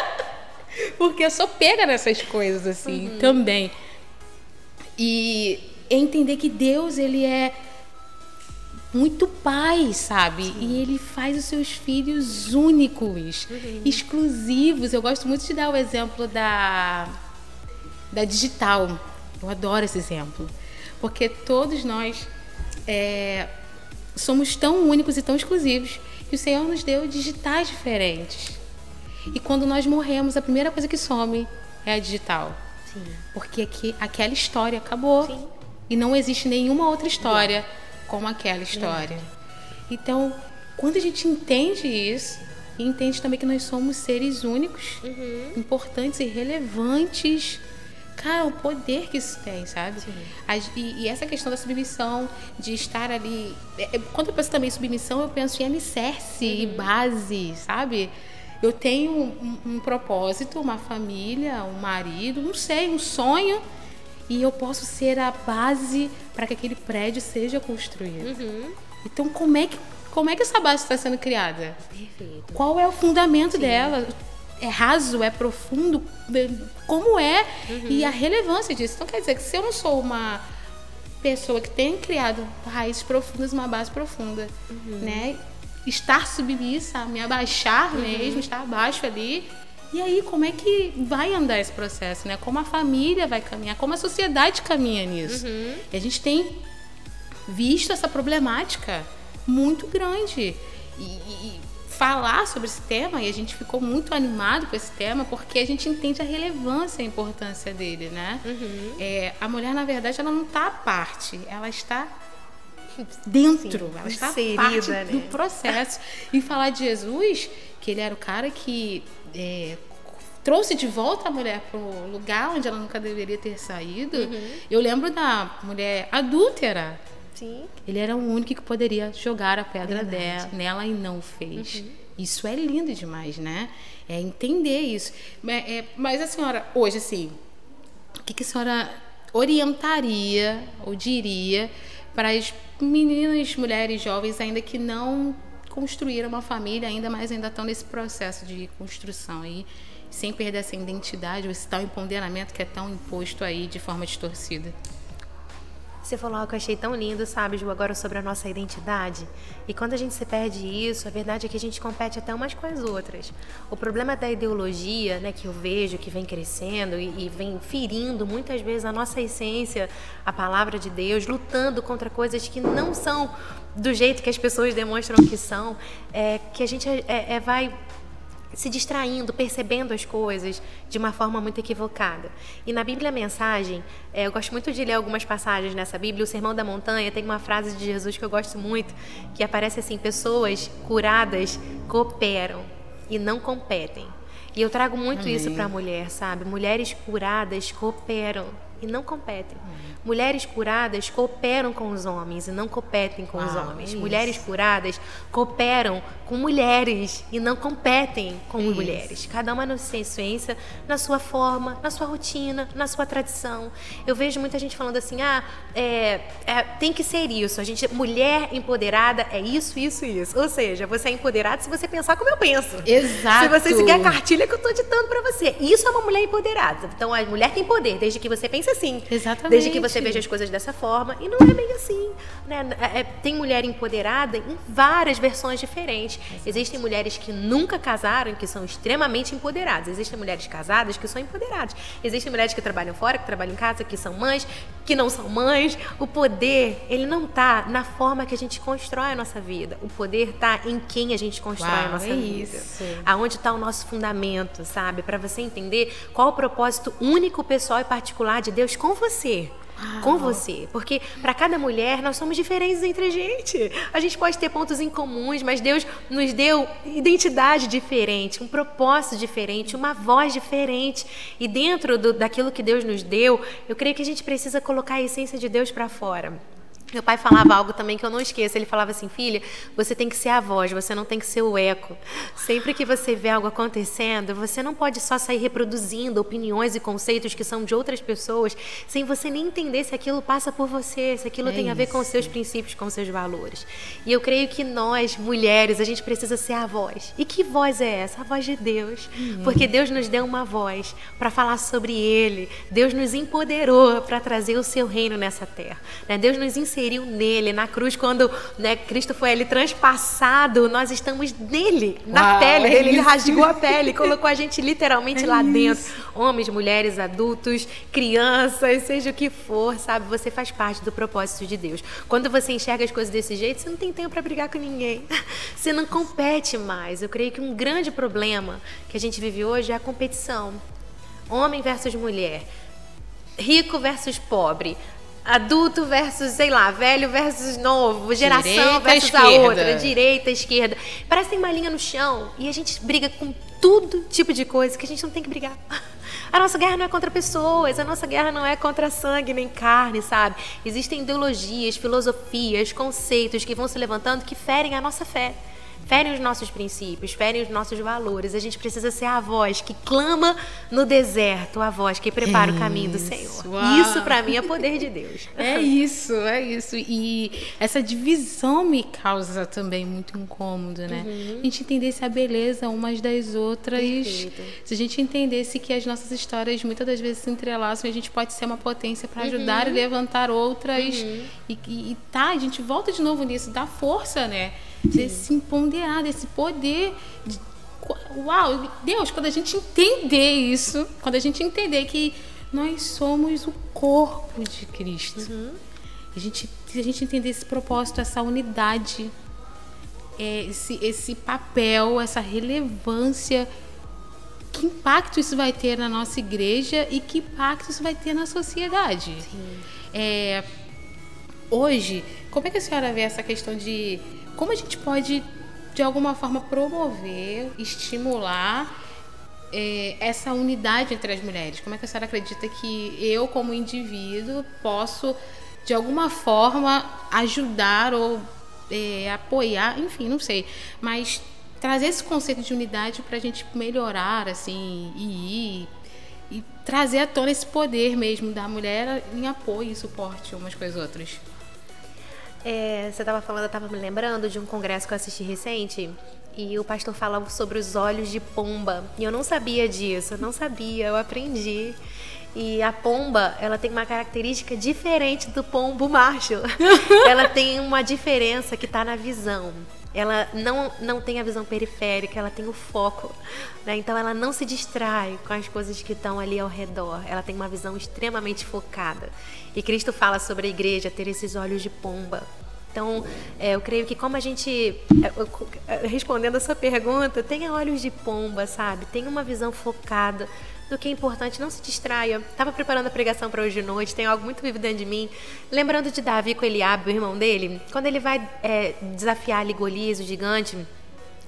A: Porque eu sou pega nessas coisas, assim, uhum. também. E entender que Deus, ele é muito pai, sabe? Sim. E ele faz os seus filhos únicos, uhum. exclusivos. Eu gosto muito de dar o exemplo da, da digital. Eu adoro esse exemplo. Porque todos nós é, somos tão únicos e tão exclusivos que o Senhor nos deu digitais diferentes. E quando nós morremos, a primeira coisa que some é a digital.
B: Sim.
A: Porque aqui, aquela história acabou.
B: Sim.
A: E não existe nenhuma outra história como aquela história. Então, quando a gente entende isso, e entende também que nós somos seres únicos,
B: uhum.
A: importantes e relevantes. Cara, o poder que isso tem, sabe? E, e, essa questão da submissão, de estar ali. É, é, quando eu penso também em submissão, eu penso em alicerce uhum. e base, sabe? Eu tenho um, um, propósito, uma família, um marido, não sei, um sonho e eu posso ser a base para que aquele prédio seja construído.
B: Uhum.
A: Então, como é que como é que essa base está sendo criada?
B: Perfeito.
A: Qual é o fundamento Sim. dela? é raso, é profundo, como é uhum. e a relevância disso. Então quer dizer que se eu não sou uma pessoa que tem criado raízes profundas, uma base profunda, uhum. né? Estar submissa, me abaixar uhum. mesmo, estar abaixo ali. E aí, como é que vai andar esse processo, né? Como a família vai caminhar, como a sociedade caminha nisso. Uhum. E a gente tem visto essa problemática muito grande. E, e, falar sobre esse tema, e a gente ficou muito animado com esse tema, porque a gente entende a relevância e a importância dele, né? Uhum. É, a mulher, na verdade, ela não está à parte, ela está dentro, Sim, ela está inserida, parte né? do processo. E falar de Jesus, que ele era o cara que é, trouxe de volta a mulher para o lugar onde ela nunca deveria ter saído. Uhum. Eu lembro da mulher adúltera, Sim. Ele era o único que poderia jogar a pedra dela, nela e não fez. Uhum. Isso é lindo demais, né? É entender isso. Mas, é, mas a senhora, hoje, assim, o que, que a senhora orientaria ou diria para as meninas, mulheres jovens ainda que não construíram uma família ainda, mas ainda estão nesse processo de construção aí, sem perder essa identidade, esse tal empoderamento que é tão imposto aí de forma distorcida?
B: Você falou algo que eu achei tão lindo, sabe, Ju, agora sobre a nossa identidade. E quando a gente se perde isso, a verdade é que a gente compete até umas com as outras. O problema da ideologia, né, que eu vejo, que vem crescendo e, e vem ferindo muitas vezes a nossa essência, a palavra de Deus, lutando contra coisas que não são do jeito que as pessoas demonstram que são, é que a gente é, é, vai se distraindo, percebendo as coisas de uma forma muito equivocada. E na Bíblia Mensagem, é, eu gosto muito de ler algumas passagens nessa Bíblia. O Sermão da Montanha tem uma frase de Jesus que eu gosto muito, que aparece assim: pessoas curadas cooperam e não competem. E eu trago muito Amém. isso para a mulher, sabe? Mulheres curadas cooperam e não competem. Uhum. Mulheres curadas cooperam com os homens e não competem com os homens. É mulheres curadas cooperam com mulheres e não competem com isso. mulheres. Cada uma na sua essência, na sua forma, na sua rotina, na sua tradição. Eu vejo muita gente falando assim: ah, é, é, tem que ser isso. A gente, mulher empoderada é isso, isso, isso. Ou seja, você é empoderada se você pensar como eu penso.
A: Exato.
B: Se você seguir a cartilha que eu estou ditando para você. Isso é uma mulher empoderada. Então a mulher tem poder, desde que você pense assim.
A: Exatamente.
B: Desde que você veja as coisas dessa forma. E não é bem assim. Né? É, é tem mulher empoderada em várias versões diferentes. Exato. Existem mulheres que nunca casaram, que são extremamente empoderadas. Existem mulheres casadas que são empoderadas. Existem mulheres que trabalham fora, que trabalham em casa, que são mães, que não são mães. O poder, ele não está na forma que a gente constrói a nossa vida. O poder está em quem a gente constrói Uau, a nossa é vida. Isso. Aonde está o nosso fundamento, sabe? Para você entender qual o propósito único, pessoal e particular de Deus com você com você. Porque para cada mulher nós somos diferentes entre a gente. A gente pode ter pontos em comuns, mas Deus nos deu identidade diferente, um propósito diferente, uma voz diferente. E dentro do, daquilo que Deus nos deu, eu creio que a gente precisa colocar a essência de Deus para fora. Meu pai falava algo também que eu não esqueço. Ele falava assim: filha, você tem que ser a voz, você não tem que ser o eco. Sempre que você vê algo acontecendo, você não pode só sair reproduzindo opiniões e conceitos que são de outras pessoas, sem você nem entender se aquilo passa por você, se aquilo é tem a ver com os seus princípios, com os seus valores. E eu creio que nós, mulheres, a gente precisa ser a voz. E que voz é essa? A voz de Deus. Uhum. Porque Deus nos deu uma voz para falar sobre Ele. Deus nos empoderou para trazer o seu reino nessa terra. Né? Deus nos ensinou inseriu nele. Na cruz, quando né, Cristo foi ali transpassado, nós estamos nele, na Uau, pele é dele. Ele rasgou a pele, colocou a gente literalmente é lá isso. dentro. Homens, mulheres, adultos, crianças, seja o que for, sabe? Você faz parte do propósito de Deus. Quando você enxerga as coisas desse jeito, você não tem tempo para brigar com ninguém. Você não compete mais. Eu creio que um grande problema que a gente vive hoje é a competição. Homem versus mulher rico versus pobre, adulto versus, sei lá, velho versus novo, geração direita, versus esquerda. a outra, direita, esquerda. Parece que tem uma linha no chão e a gente briga com todo tipo de coisa que a gente não tem que brigar. A nossa guerra não é contra pessoas, a nossa guerra não é contra sangue nem carne, sabe? Existem ideologias, filosofias, conceitos que vão se levantando que ferem a nossa fé ferem os nossos princípios, ferem os nossos valores. A gente precisa ser a voz que clama no deserto, a voz que prepara é o caminho do Senhor. Uau. Isso para mim é poder de Deus.
A: É isso, é isso. E essa divisão me causa também muito incômodo, né? Uhum. A gente entendesse a beleza umas das outras. Perfeito. Se a gente entendesse que as nossas histórias muitas das vezes se entrelaçam, a gente pode ser uma potência para ajudar uhum. e levantar outras. Uhum. E, e, e tá, a gente volta de novo nisso, dá força, né? Desse empoderar, desse poder. De, uau, Deus, quando a gente entender isso, quando a gente entender que nós somos o corpo de Cristo. Uhum. A gente, se a gente entender esse propósito, essa unidade, é, esse, esse papel, essa relevância, que impacto isso vai ter na nossa igreja e que impacto isso vai ter na sociedade. É, hoje, como é que a senhora vê essa questão de como a gente pode, de alguma forma, promover, estimular é, essa unidade entre as mulheres? Como é que a senhora acredita que eu, como indivíduo, posso, de alguma forma, ajudar ou é, apoiar, enfim, não sei, mas trazer esse conceito de unidade para a gente melhorar, assim, e ir e trazer à tona esse poder mesmo da mulher em apoio e suporte umas com as outras.
B: É, você estava falando, eu estava me lembrando de um congresso que eu assisti recente e o pastor falava sobre os olhos de pomba. E eu não sabia disso, eu não sabia, eu aprendi. E a pomba, ela tem uma característica diferente do pombo macho. ela tem uma diferença que está na visão ela não, não tem a visão periférica, ela tem o foco. Né? Então ela não se distrai com as coisas que estão ali ao redor. Ela tem uma visão extremamente focada. E Cristo fala sobre a igreja ter esses olhos de pomba. Então, é, eu creio que como a gente, é, respondendo a sua pergunta, tenha olhos de pomba, sabe? Tenha uma visão focada do que é importante. Não se distraia. Estava preparando a pregação para hoje de noite, tem algo muito vivo dentro de mim. Lembrando de Davi com Eliabe, o irmão dele, quando ele vai é, desafiar ali Golias, o gigante.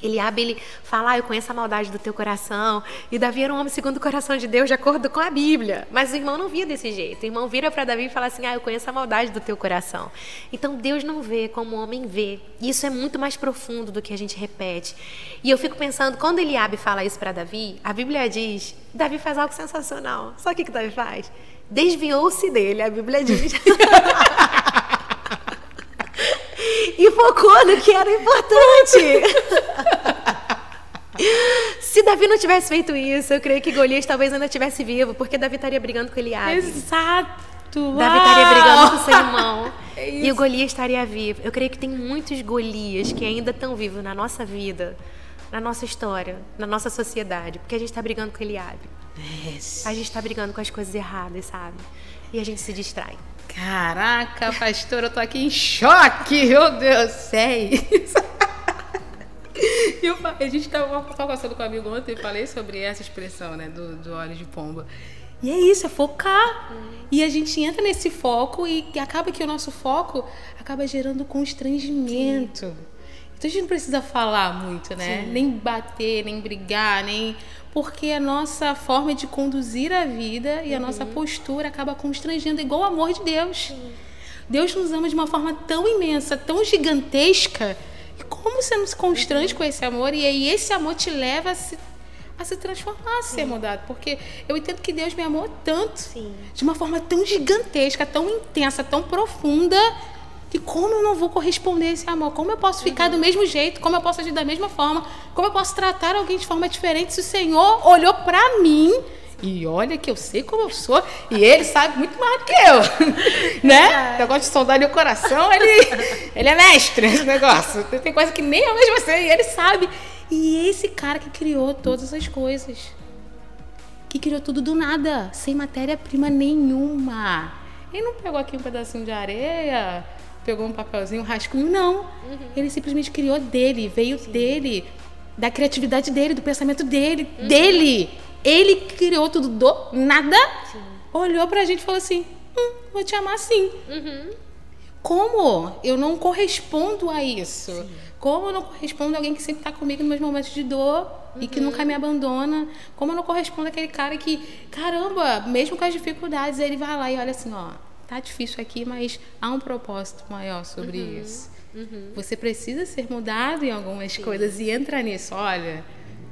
B: Eliabe, ele fala, ah, eu conheço a maldade do teu coração. E Davi era um homem segundo o coração de Deus, de acordo com a Bíblia. Mas o irmão não via desse jeito. O irmão vira para Davi e fala assim, ah, eu conheço a maldade do teu coração. Então Deus não vê como o homem vê. E isso é muito mais profundo do que a gente repete. E eu fico pensando, quando Eliabe fala isso para Davi, a Bíblia diz, Davi faz algo sensacional. Sabe o que, que Davi faz? Desviou-se dele, a Bíblia diz. e focou no que era importante. Se Davi não tivesse feito isso, eu creio que Golias talvez ainda estivesse vivo, porque Davi estaria brigando com Eliabe.
A: Exato.
B: Davi estaria brigando com seu irmão. É e o Golias estaria vivo. Eu creio que tem muitos Golias que ainda estão vivos na nossa vida, na nossa história, na nossa sociedade, porque a gente está brigando com Eliabe. Yes. A gente está brigando com as coisas erradas, sabe? E a gente se distrai.
A: Caraca, pastor, eu tô aqui em choque, meu Deus, sei. Eu, a gente estava conversando com um amigo ontem e falei sobre essa expressão, né, do, do óleo de pomba. E é isso, é focar. E a gente entra nesse foco e acaba que o nosso foco acaba gerando constrangimento. Sim. Então a gente não precisa falar muito, né? Sim. Nem bater, nem brigar, nem porque a nossa forma de conduzir a vida e a uhum. nossa postura acaba constrangendo, igual o amor de Deus. Sim. Deus nos ama de uma forma tão imensa, tão gigantesca, e como você não se constrange uhum. com esse amor? E aí esse amor te leva a se, a se transformar, a ser mudado. Porque eu entendo que Deus me amou tanto, Sim. de uma forma tão gigantesca, tão intensa, tão profunda, e como eu não vou corresponder a esse amor? Como eu posso ficar do mesmo jeito? Como eu posso agir da mesma forma? Como eu posso tratar alguém de forma diferente se o Senhor olhou para mim? E olha que eu sei como eu sou e ele sabe muito mais do que eu, né? O negócio de sondar o coração, ele, ele é mestre nesse negócio. Tem coisa que nem eu mesmo sei e ele sabe. E esse cara que criou todas as coisas, que criou tudo do nada, sem matéria-prima nenhuma. Ele não pegou aqui um pedacinho de areia, pegou um papelzinho, um rascunho, não. Uhum. Ele simplesmente criou dele, veio Sim. dele, da criatividade dele, do pensamento dele, uhum. dele. Ele criou tudo do nada, Sim. olhou pra gente e falou assim: hum, vou te amar assim. Uhum. Como eu não correspondo a isso? Sim. Como eu não correspondo a alguém que sempre está comigo nos meus momentos de dor e que nunca me abandona? Como eu não correspondo àquele cara que, caramba, mesmo com as dificuldades, ele vai lá e olha assim: ó, tá difícil aqui, mas há um propósito maior sobre uhum. isso. Uhum. Você precisa ser mudado em algumas Sim. coisas e entra nisso. Olha,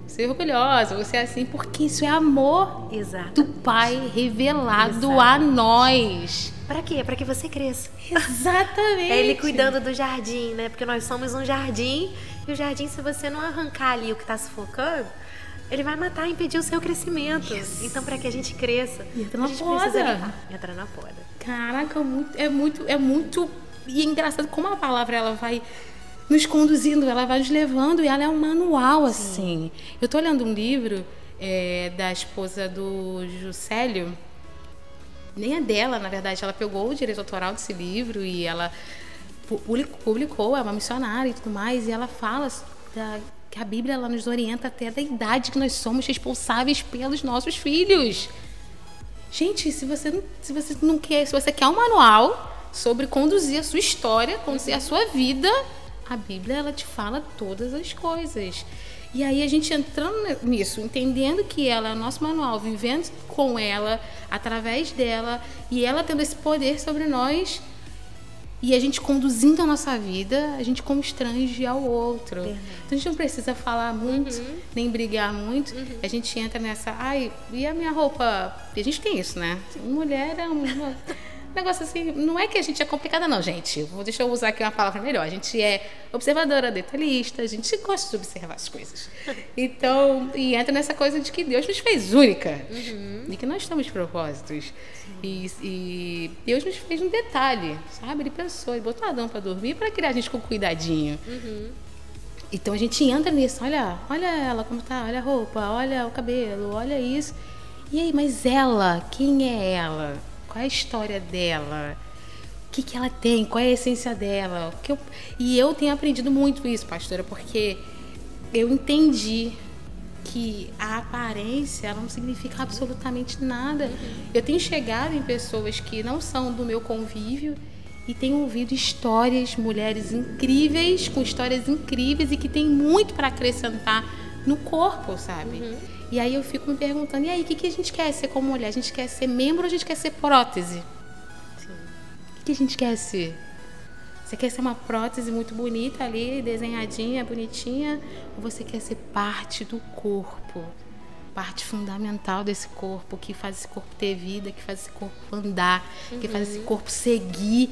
A: ser orgulhosa, você é assim, porque isso é amor
B: Exato.
A: do Pai revelado Exato. a nós.
B: Para quê? Para que você cresça.
A: Exatamente.
B: É ele cuidando do jardim, né? Porque nós somos um jardim e o jardim, se você não arrancar ali o que está sufocando, ele vai matar, impedir o seu crescimento. Yes. Então, para que a gente cresça,
A: entra na
B: a gente
A: poda.
B: precisa Entra na poda.
A: Caraca, é muito, é muito e é engraçado como a palavra ela vai nos conduzindo, ela vai nos levando e ela é um manual assim. Sim. Eu estou lendo um livro é, da esposa do Juscelio, nem é dela, na verdade, ela pegou o direito autoral desse livro e ela publicou, é uma missionária e tudo mais, e ela fala da, que a Bíblia ela nos orienta até da idade que nós somos responsáveis pelos nossos filhos. Gente, se você não, se você não quer, se você quer um manual sobre conduzir a sua história, conduzir a sua vida, a Bíblia ela te fala todas as coisas. E aí a gente entrando nisso, entendendo que ela é o nosso manual, vivendo com ela, através dela, e ela tendo esse poder sobre nós, e a gente conduzindo a nossa vida, a gente constrange ao outro. Verdade. Então a gente não precisa falar muito, uhum. nem brigar muito. Uhum. A gente entra nessa, ai, e a minha roupa? E a gente tem isso, né? Mulher é uma negócio assim, não é que a gente é complicada, não, gente. Deixa eu usar aqui uma palavra melhor. A gente é observadora, detalhista, a gente gosta de observar as coisas. Então, e entra nessa coisa de que Deus nos fez única. Uhum. E que nós temos propósitos. E, e, Deus nos fez um detalhe, sabe? Ele pensou, ele botou Adão para dormir para criar a gente com cuidadinho. Uhum. Então a gente entra nisso, olha, olha ela como tá, olha a roupa, olha o cabelo, olha isso. E aí, mas ela, quem é ela? Qual é a história dela? O que, que ela tem? Qual é a essência dela? que eu... E eu tenho aprendido muito isso, pastora, porque eu entendi que a aparência não significa absolutamente nada. Eu tenho chegado em pessoas que não são do meu convívio e tenho ouvido histórias, mulheres incríveis, com histórias incríveis e que tem muito para acrescentar no corpo, sabe? Uhum. E aí eu fico me perguntando, e aí, o que, que a gente quer ser como mulher? A gente quer ser membro ou a gente quer ser prótese? Sim. O que, que a gente quer ser? Você quer ser uma prótese muito bonita ali, desenhadinha, bonitinha? Ou você quer ser parte do corpo? Parte fundamental desse corpo, que faz esse corpo ter vida, que faz esse corpo andar, uhum. que faz esse uhum. corpo seguir,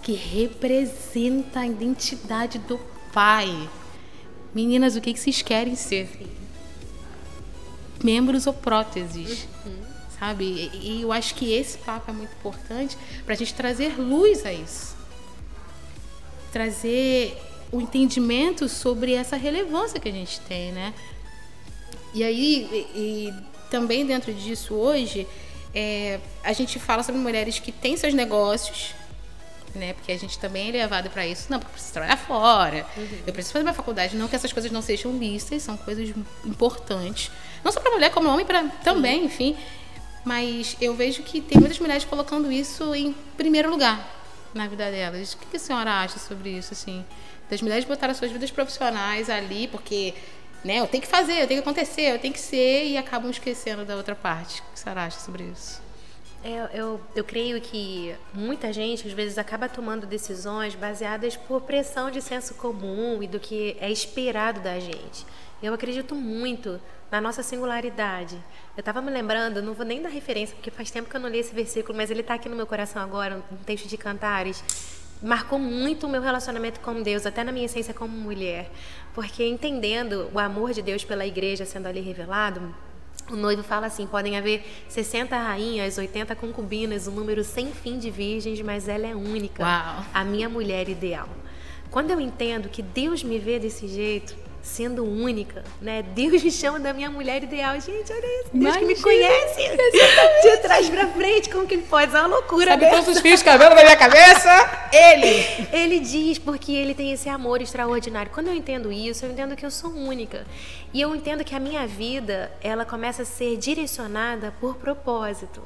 A: que representa a identidade do Pai. Meninas, o que, que vocês querem ser? Sim membros ou próteses. Uhum. Sabe? E, e eu acho que esse papo é muito importante para a gente trazer luz a isso. Trazer o entendimento sobre essa relevância que a gente tem, né? E aí, e, e também dentro disso hoje, é, a gente fala sobre mulheres que têm seus negócios, né? Porque a gente também é levado para isso. Não, porque eu preciso trabalhar fora, uhum. eu preciso fazer minha faculdade. Não que essas coisas não sejam listas, são coisas importantes. Não só para mulher, como homem para também, enfim. Mas eu vejo que tem muitas mulheres colocando isso em primeiro lugar na vida delas. O que a senhora acha sobre isso, assim? Das mulheres botarem suas vidas profissionais ali, porque né, eu tenho que fazer, eu tenho que acontecer, eu tenho que ser, e acabam esquecendo da outra parte. O que a senhora acha sobre isso?
B: Eu, eu, eu, creio que muita gente, às vezes, acaba tomando decisões baseadas por pressão de senso comum e do que é esperado da gente. Eu acredito muito na nossa singularidade. Eu estava me lembrando, não vou nem dar referência, porque faz tempo que eu não li esse versículo, mas ele está aqui no meu coração agora, um texto de Cantares. Marcou muito o meu relacionamento com Deus, até na minha essência como mulher. Porque entendendo o amor de Deus pela igreja sendo ali revelado, o noivo fala assim: podem haver 60 rainhas, 80 concubinas, um número sem fim de virgens, mas ela é única,
A: Uau.
B: a minha mulher ideal. Quando eu entendo que Deus me vê desse jeito, sendo única, né? Deus me chama da minha mulher ideal. Gente, olha isso. Deus Imagina, que me conhece de trás pra frente, como que ele pode? É uma loucura.
A: Sabe todos os fios cabelo da minha cabeça? Ele!
B: Ele diz porque ele tem esse amor extraordinário. Quando eu entendo isso, eu entendo que eu sou única. E eu entendo que a minha vida, ela começa a ser direcionada por propósito.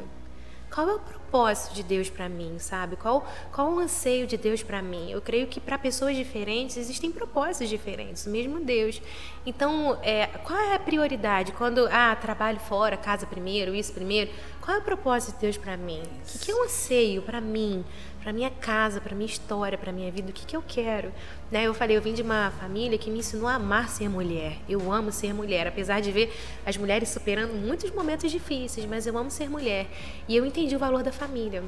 B: Qual é o propósito de Deus para mim, sabe? Qual, qual o anseio de Deus para mim? Eu creio que para pessoas diferentes existem propósitos diferentes, mesmo Deus. Então, é, qual é a prioridade? Quando, ah, trabalho fora, casa primeiro, isso primeiro. Qual é o propósito de Deus para mim? O que é um anseio para mim, para minha casa, para minha história, para minha vida, o que, que eu quero. Né? Eu falei, eu vim de uma família que me ensinou a amar ser mulher. Eu amo ser mulher, apesar de ver as mulheres superando muitos momentos difíceis, mas eu amo ser mulher. E eu entendi o valor da família.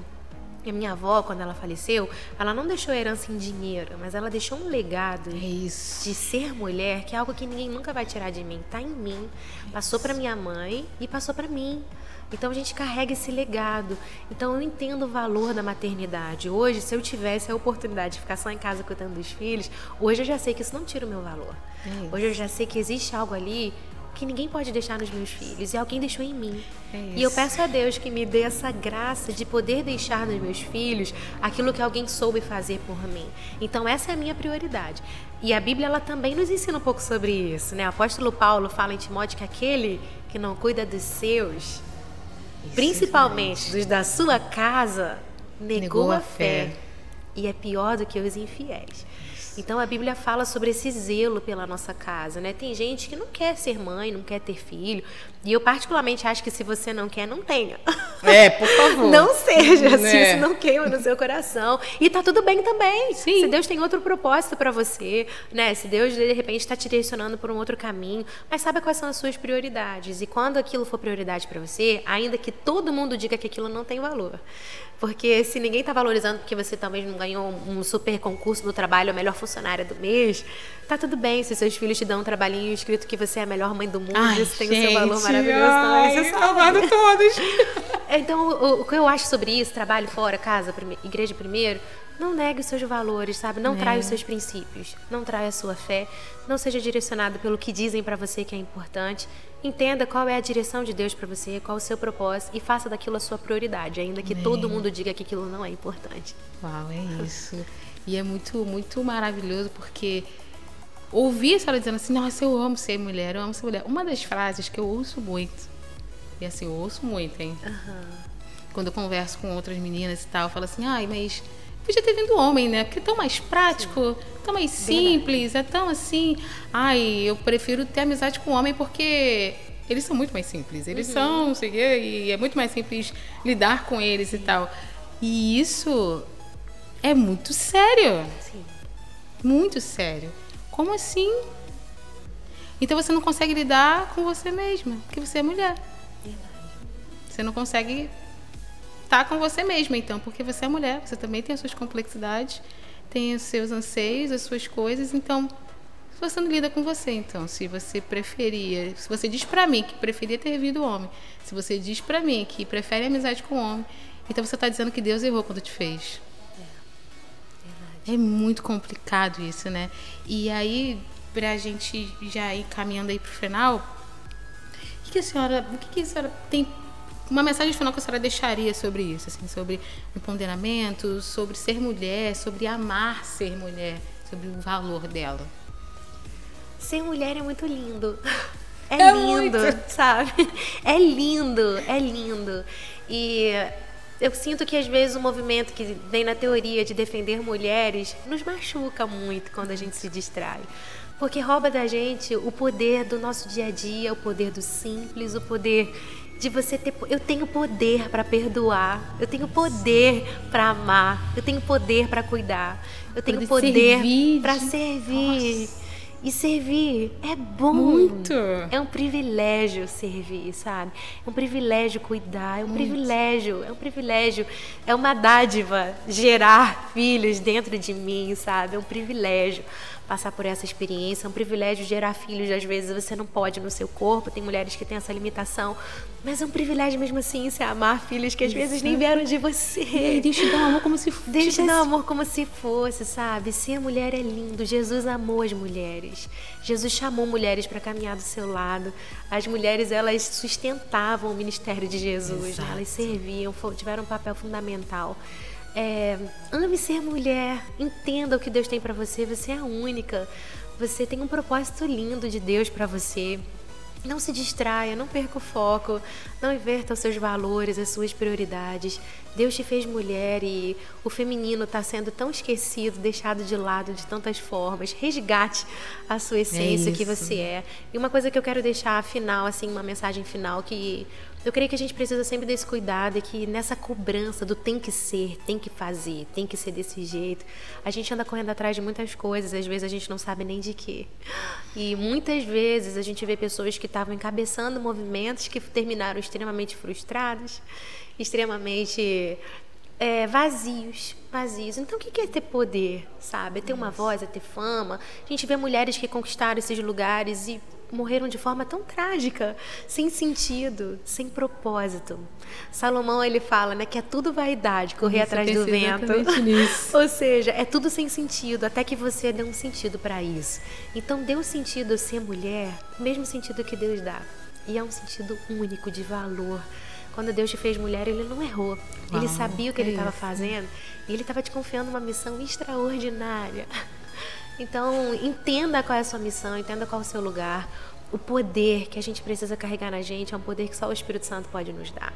B: A minha avó, quando ela faleceu, ela não deixou herança em dinheiro, mas ela deixou um legado
A: é de
B: ser mulher, que é algo que ninguém nunca vai tirar de mim. Tá em mim. Passou para minha mãe e passou para mim. Então a gente carrega esse legado. Então eu entendo o valor da maternidade. Hoje, se eu tivesse a oportunidade de ficar só em casa cuidando dos filhos, hoje eu já sei que isso não tira o meu valor. É hoje eu já sei que existe algo ali que ninguém pode deixar nos meus filhos e alguém deixou em mim. É e eu peço a Deus que me dê essa graça de poder deixar nos meus filhos aquilo que alguém soube fazer por mim. Então essa é a minha prioridade. E a Bíblia ela também nos ensina um pouco sobre isso, né? O apóstolo Paulo fala em Timóteo que aquele que não cuida dos seus principalmente dos da sua casa, negou, negou a fé. fé. E é pior do que os infiéis. Então a Bíblia fala sobre esse zelo pela nossa casa, né? Tem gente que não quer ser mãe, não quer ter filho, e eu particularmente acho que se você não quer, não tenha.
A: É, por favor.
B: Não seja, se é. isso não queima no seu coração. E tá tudo bem também. Sim. Se Deus tem outro propósito para você, né? Se Deus de repente está te direcionando por um outro caminho, mas sabe quais são as suas prioridades. E quando aquilo for prioridade para você, ainda que todo mundo diga que aquilo não tem valor, porque se ninguém está valorizando porque você talvez não ganhou um super concurso no trabalho, a melhor funcionária do mês, tá tudo bem. Se seus filhos te dão um trabalhinho escrito que você é a melhor mãe do mundo, Ai, isso tem o seu valor maravilhoso ai, também. Você
A: sabe. todos.
B: então, o, o, que eu acho sobre isso, trabalho fora, casa, igreja primeiro, não negue os seus valores, sabe? Não é. traia os seus princípios, não traia a sua fé, não seja direcionado pelo que dizem para você que é importante Entenda qual é a direção de Deus para você, qual o seu propósito e faça daquilo a sua prioridade, ainda que todo mundo diga que aquilo não é importante.
A: Uau, é isso. E é muito, muito maravilhoso porque ouvir a senhora dizendo assim, nossa, eu amo ser mulher, eu amo ser mulher. Uma das frases que eu ouço muito, e assim, eu ouço muito, hein? Uhum. Quando eu converso com outras meninas e tal, eu falo assim, ai, mas podia ter vindo homem, né? Porque é tão mais prático, Sim. tão mais simples, Verdade. é tão assim. Ai, eu prefiro ter amizade com homem porque eles são muito mais simples. Eles uhum. são, sei e é muito mais simples lidar com eles e tal. E isso é muito sério. Sim. Muito sério. Como assim? Então você não consegue lidar com você mesma, porque você é mulher. Você não consegue tá com você mesma, então, porque você é mulher, você também tem as suas complexidades, tem os seus anseios, as suas coisas, então você não lida com você, então, se você preferia, se você diz para mim que preferia ter vindo homem, se você diz para mim que prefere amizade com homem, então você está dizendo que Deus errou quando te fez. É, é muito complicado isso, né? E aí, para a gente já ir caminhando aí pro final, o que, que a senhora, o que, que a senhora tem uma mensagem final que a senhora deixaria sobre isso, assim, sobre empoderamento, sobre ser mulher, sobre amar ser mulher, sobre o valor dela?
B: Ser mulher é muito lindo. É, é lindo, muito. sabe? É lindo, é lindo. E eu sinto que às vezes o movimento que vem na teoria de defender mulheres nos machuca muito quando a gente se distrai. Porque rouba da gente o poder do nosso dia a dia, o poder do simples, o poder de você ter eu tenho poder para perdoar, eu tenho poder para amar, eu tenho poder para cuidar, eu tenho poder para servir. Nossa. E servir é bom.
A: Muito.
B: É um privilégio servir, sabe? É um privilégio cuidar, é um Muito. privilégio, é um privilégio, é uma dádiva gerar filhos dentro de mim, sabe? É um privilégio passar por essa experiência. É um privilégio gerar filhos, às vezes você não pode no seu corpo, tem mulheres que têm essa limitação, mas é um privilégio mesmo assim se amar filhos que às Isso. vezes nem vieram de você.
A: E te dá amor como se fosse.
B: Deus te dá amor como se fosse, sabe? Ser mulher é lindo. Jesus amou as mulheres. Jesus chamou mulheres para caminhar do seu lado. As mulheres, elas sustentavam o ministério de Jesus, né? elas serviam, tiveram um papel fundamental. É, ame ser mulher, entenda o que Deus tem para você, você é a única. Você tem um propósito lindo de Deus para você. Não se distraia, não perca o foco, não inverta os seus valores, as suas prioridades. Deus te fez mulher e o feminino está sendo tão esquecido, deixado de lado de tantas formas. Resgate a sua essência, é que você é. E uma coisa que eu quero deixar final, assim, uma mensagem final que eu creio que a gente precisa sempre desse cuidado e que nessa cobrança do tem que ser, tem que fazer, tem que ser desse jeito, a gente anda correndo atrás de muitas coisas, às vezes a gente não sabe nem de quê. E muitas vezes a gente vê pessoas que estavam encabeçando movimentos que terminaram extremamente frustrados, extremamente é, vazios, vazios. Então, o que é ter poder, sabe? É ter uma voz, é ter fama. A gente vê mulheres que conquistaram esses lugares e morreram de forma tão trágica, sem sentido, sem propósito. Salomão ele fala, né, que é tudo vaidade, correr atrás do vento. Ou seja, é tudo sem sentido, até que você dê um sentido para isso. Então, dê um sentido ser mulher, o mesmo sentido que Deus dá. E é um sentido único de valor. Quando Deus te fez mulher, ele não errou. Uau, ele sabia o que é ele estava fazendo e ele estava te confiando uma missão extraordinária. Então, entenda qual é a sua missão, entenda qual é o seu lugar. O poder que a gente precisa carregar na gente é um poder que só o Espírito Santo pode nos dar.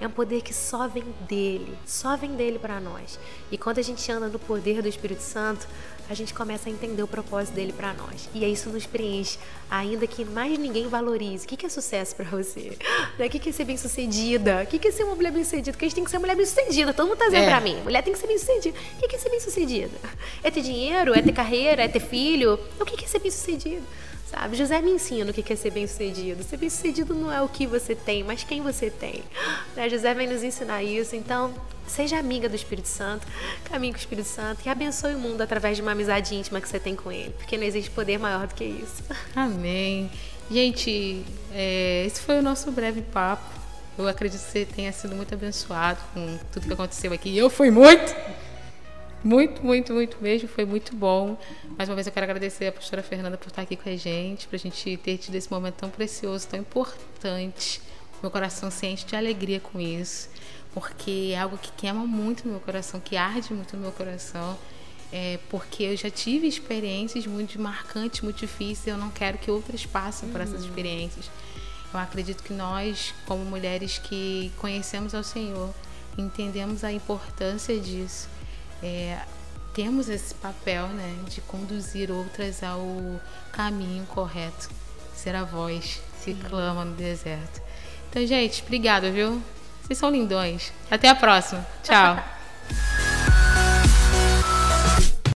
B: É um poder que só vem dele, só vem dele para nós. E quando a gente anda no poder do Espírito Santo, a gente começa a entender o propósito dele para nós. E isso nos preenche, ainda que mais ninguém valorize. O que é sucesso para você? O que é ser bem-sucedida? O que é ser uma mulher bem-sucedida? Porque a gente tem que ser mulher bem-sucedida. Todo mundo tá dizendo é. pra mim, mulher tem que ser bem-sucedida. O que é ser bem-sucedida? É ter dinheiro? É ter carreira? É ter filho? O que é ser bem-sucedido? Sabe? José me ensina o que é ser bem-sucedido. Ser bem-sucedido não é o que você tem, mas quem você tem. Né? José vem nos ensinar isso. Então, seja amiga do Espírito Santo, caminhe com o Espírito Santo e abençoe o mundo através de uma amizade íntima que você tem com ele, porque não existe poder maior do que isso.
A: Amém. Gente, é, esse foi o nosso breve papo. Eu acredito que você tenha sido muito abençoado com tudo que aconteceu aqui. Eu fui muito. Muito, muito, muito mesmo. Foi muito bom. Mais uma vez eu quero agradecer a pastora Fernanda por estar aqui com a gente, para a gente ter tido esse momento tão precioso, tão importante. Meu coração sente de alegria com isso, porque é algo que queima muito no meu coração, que arde muito no meu coração. É porque eu já tive experiências muito marcantes, muito difíceis, e eu não quero que outras passem por essas uhum. experiências. Eu acredito que nós, como mulheres que conhecemos ao Senhor, entendemos a importância disso é, temos esse papel né, de conduzir outras ao caminho correto, ser a voz que clama no deserto. Então, gente, obrigada, viu? Vocês são lindões. Até a próxima. Tchau.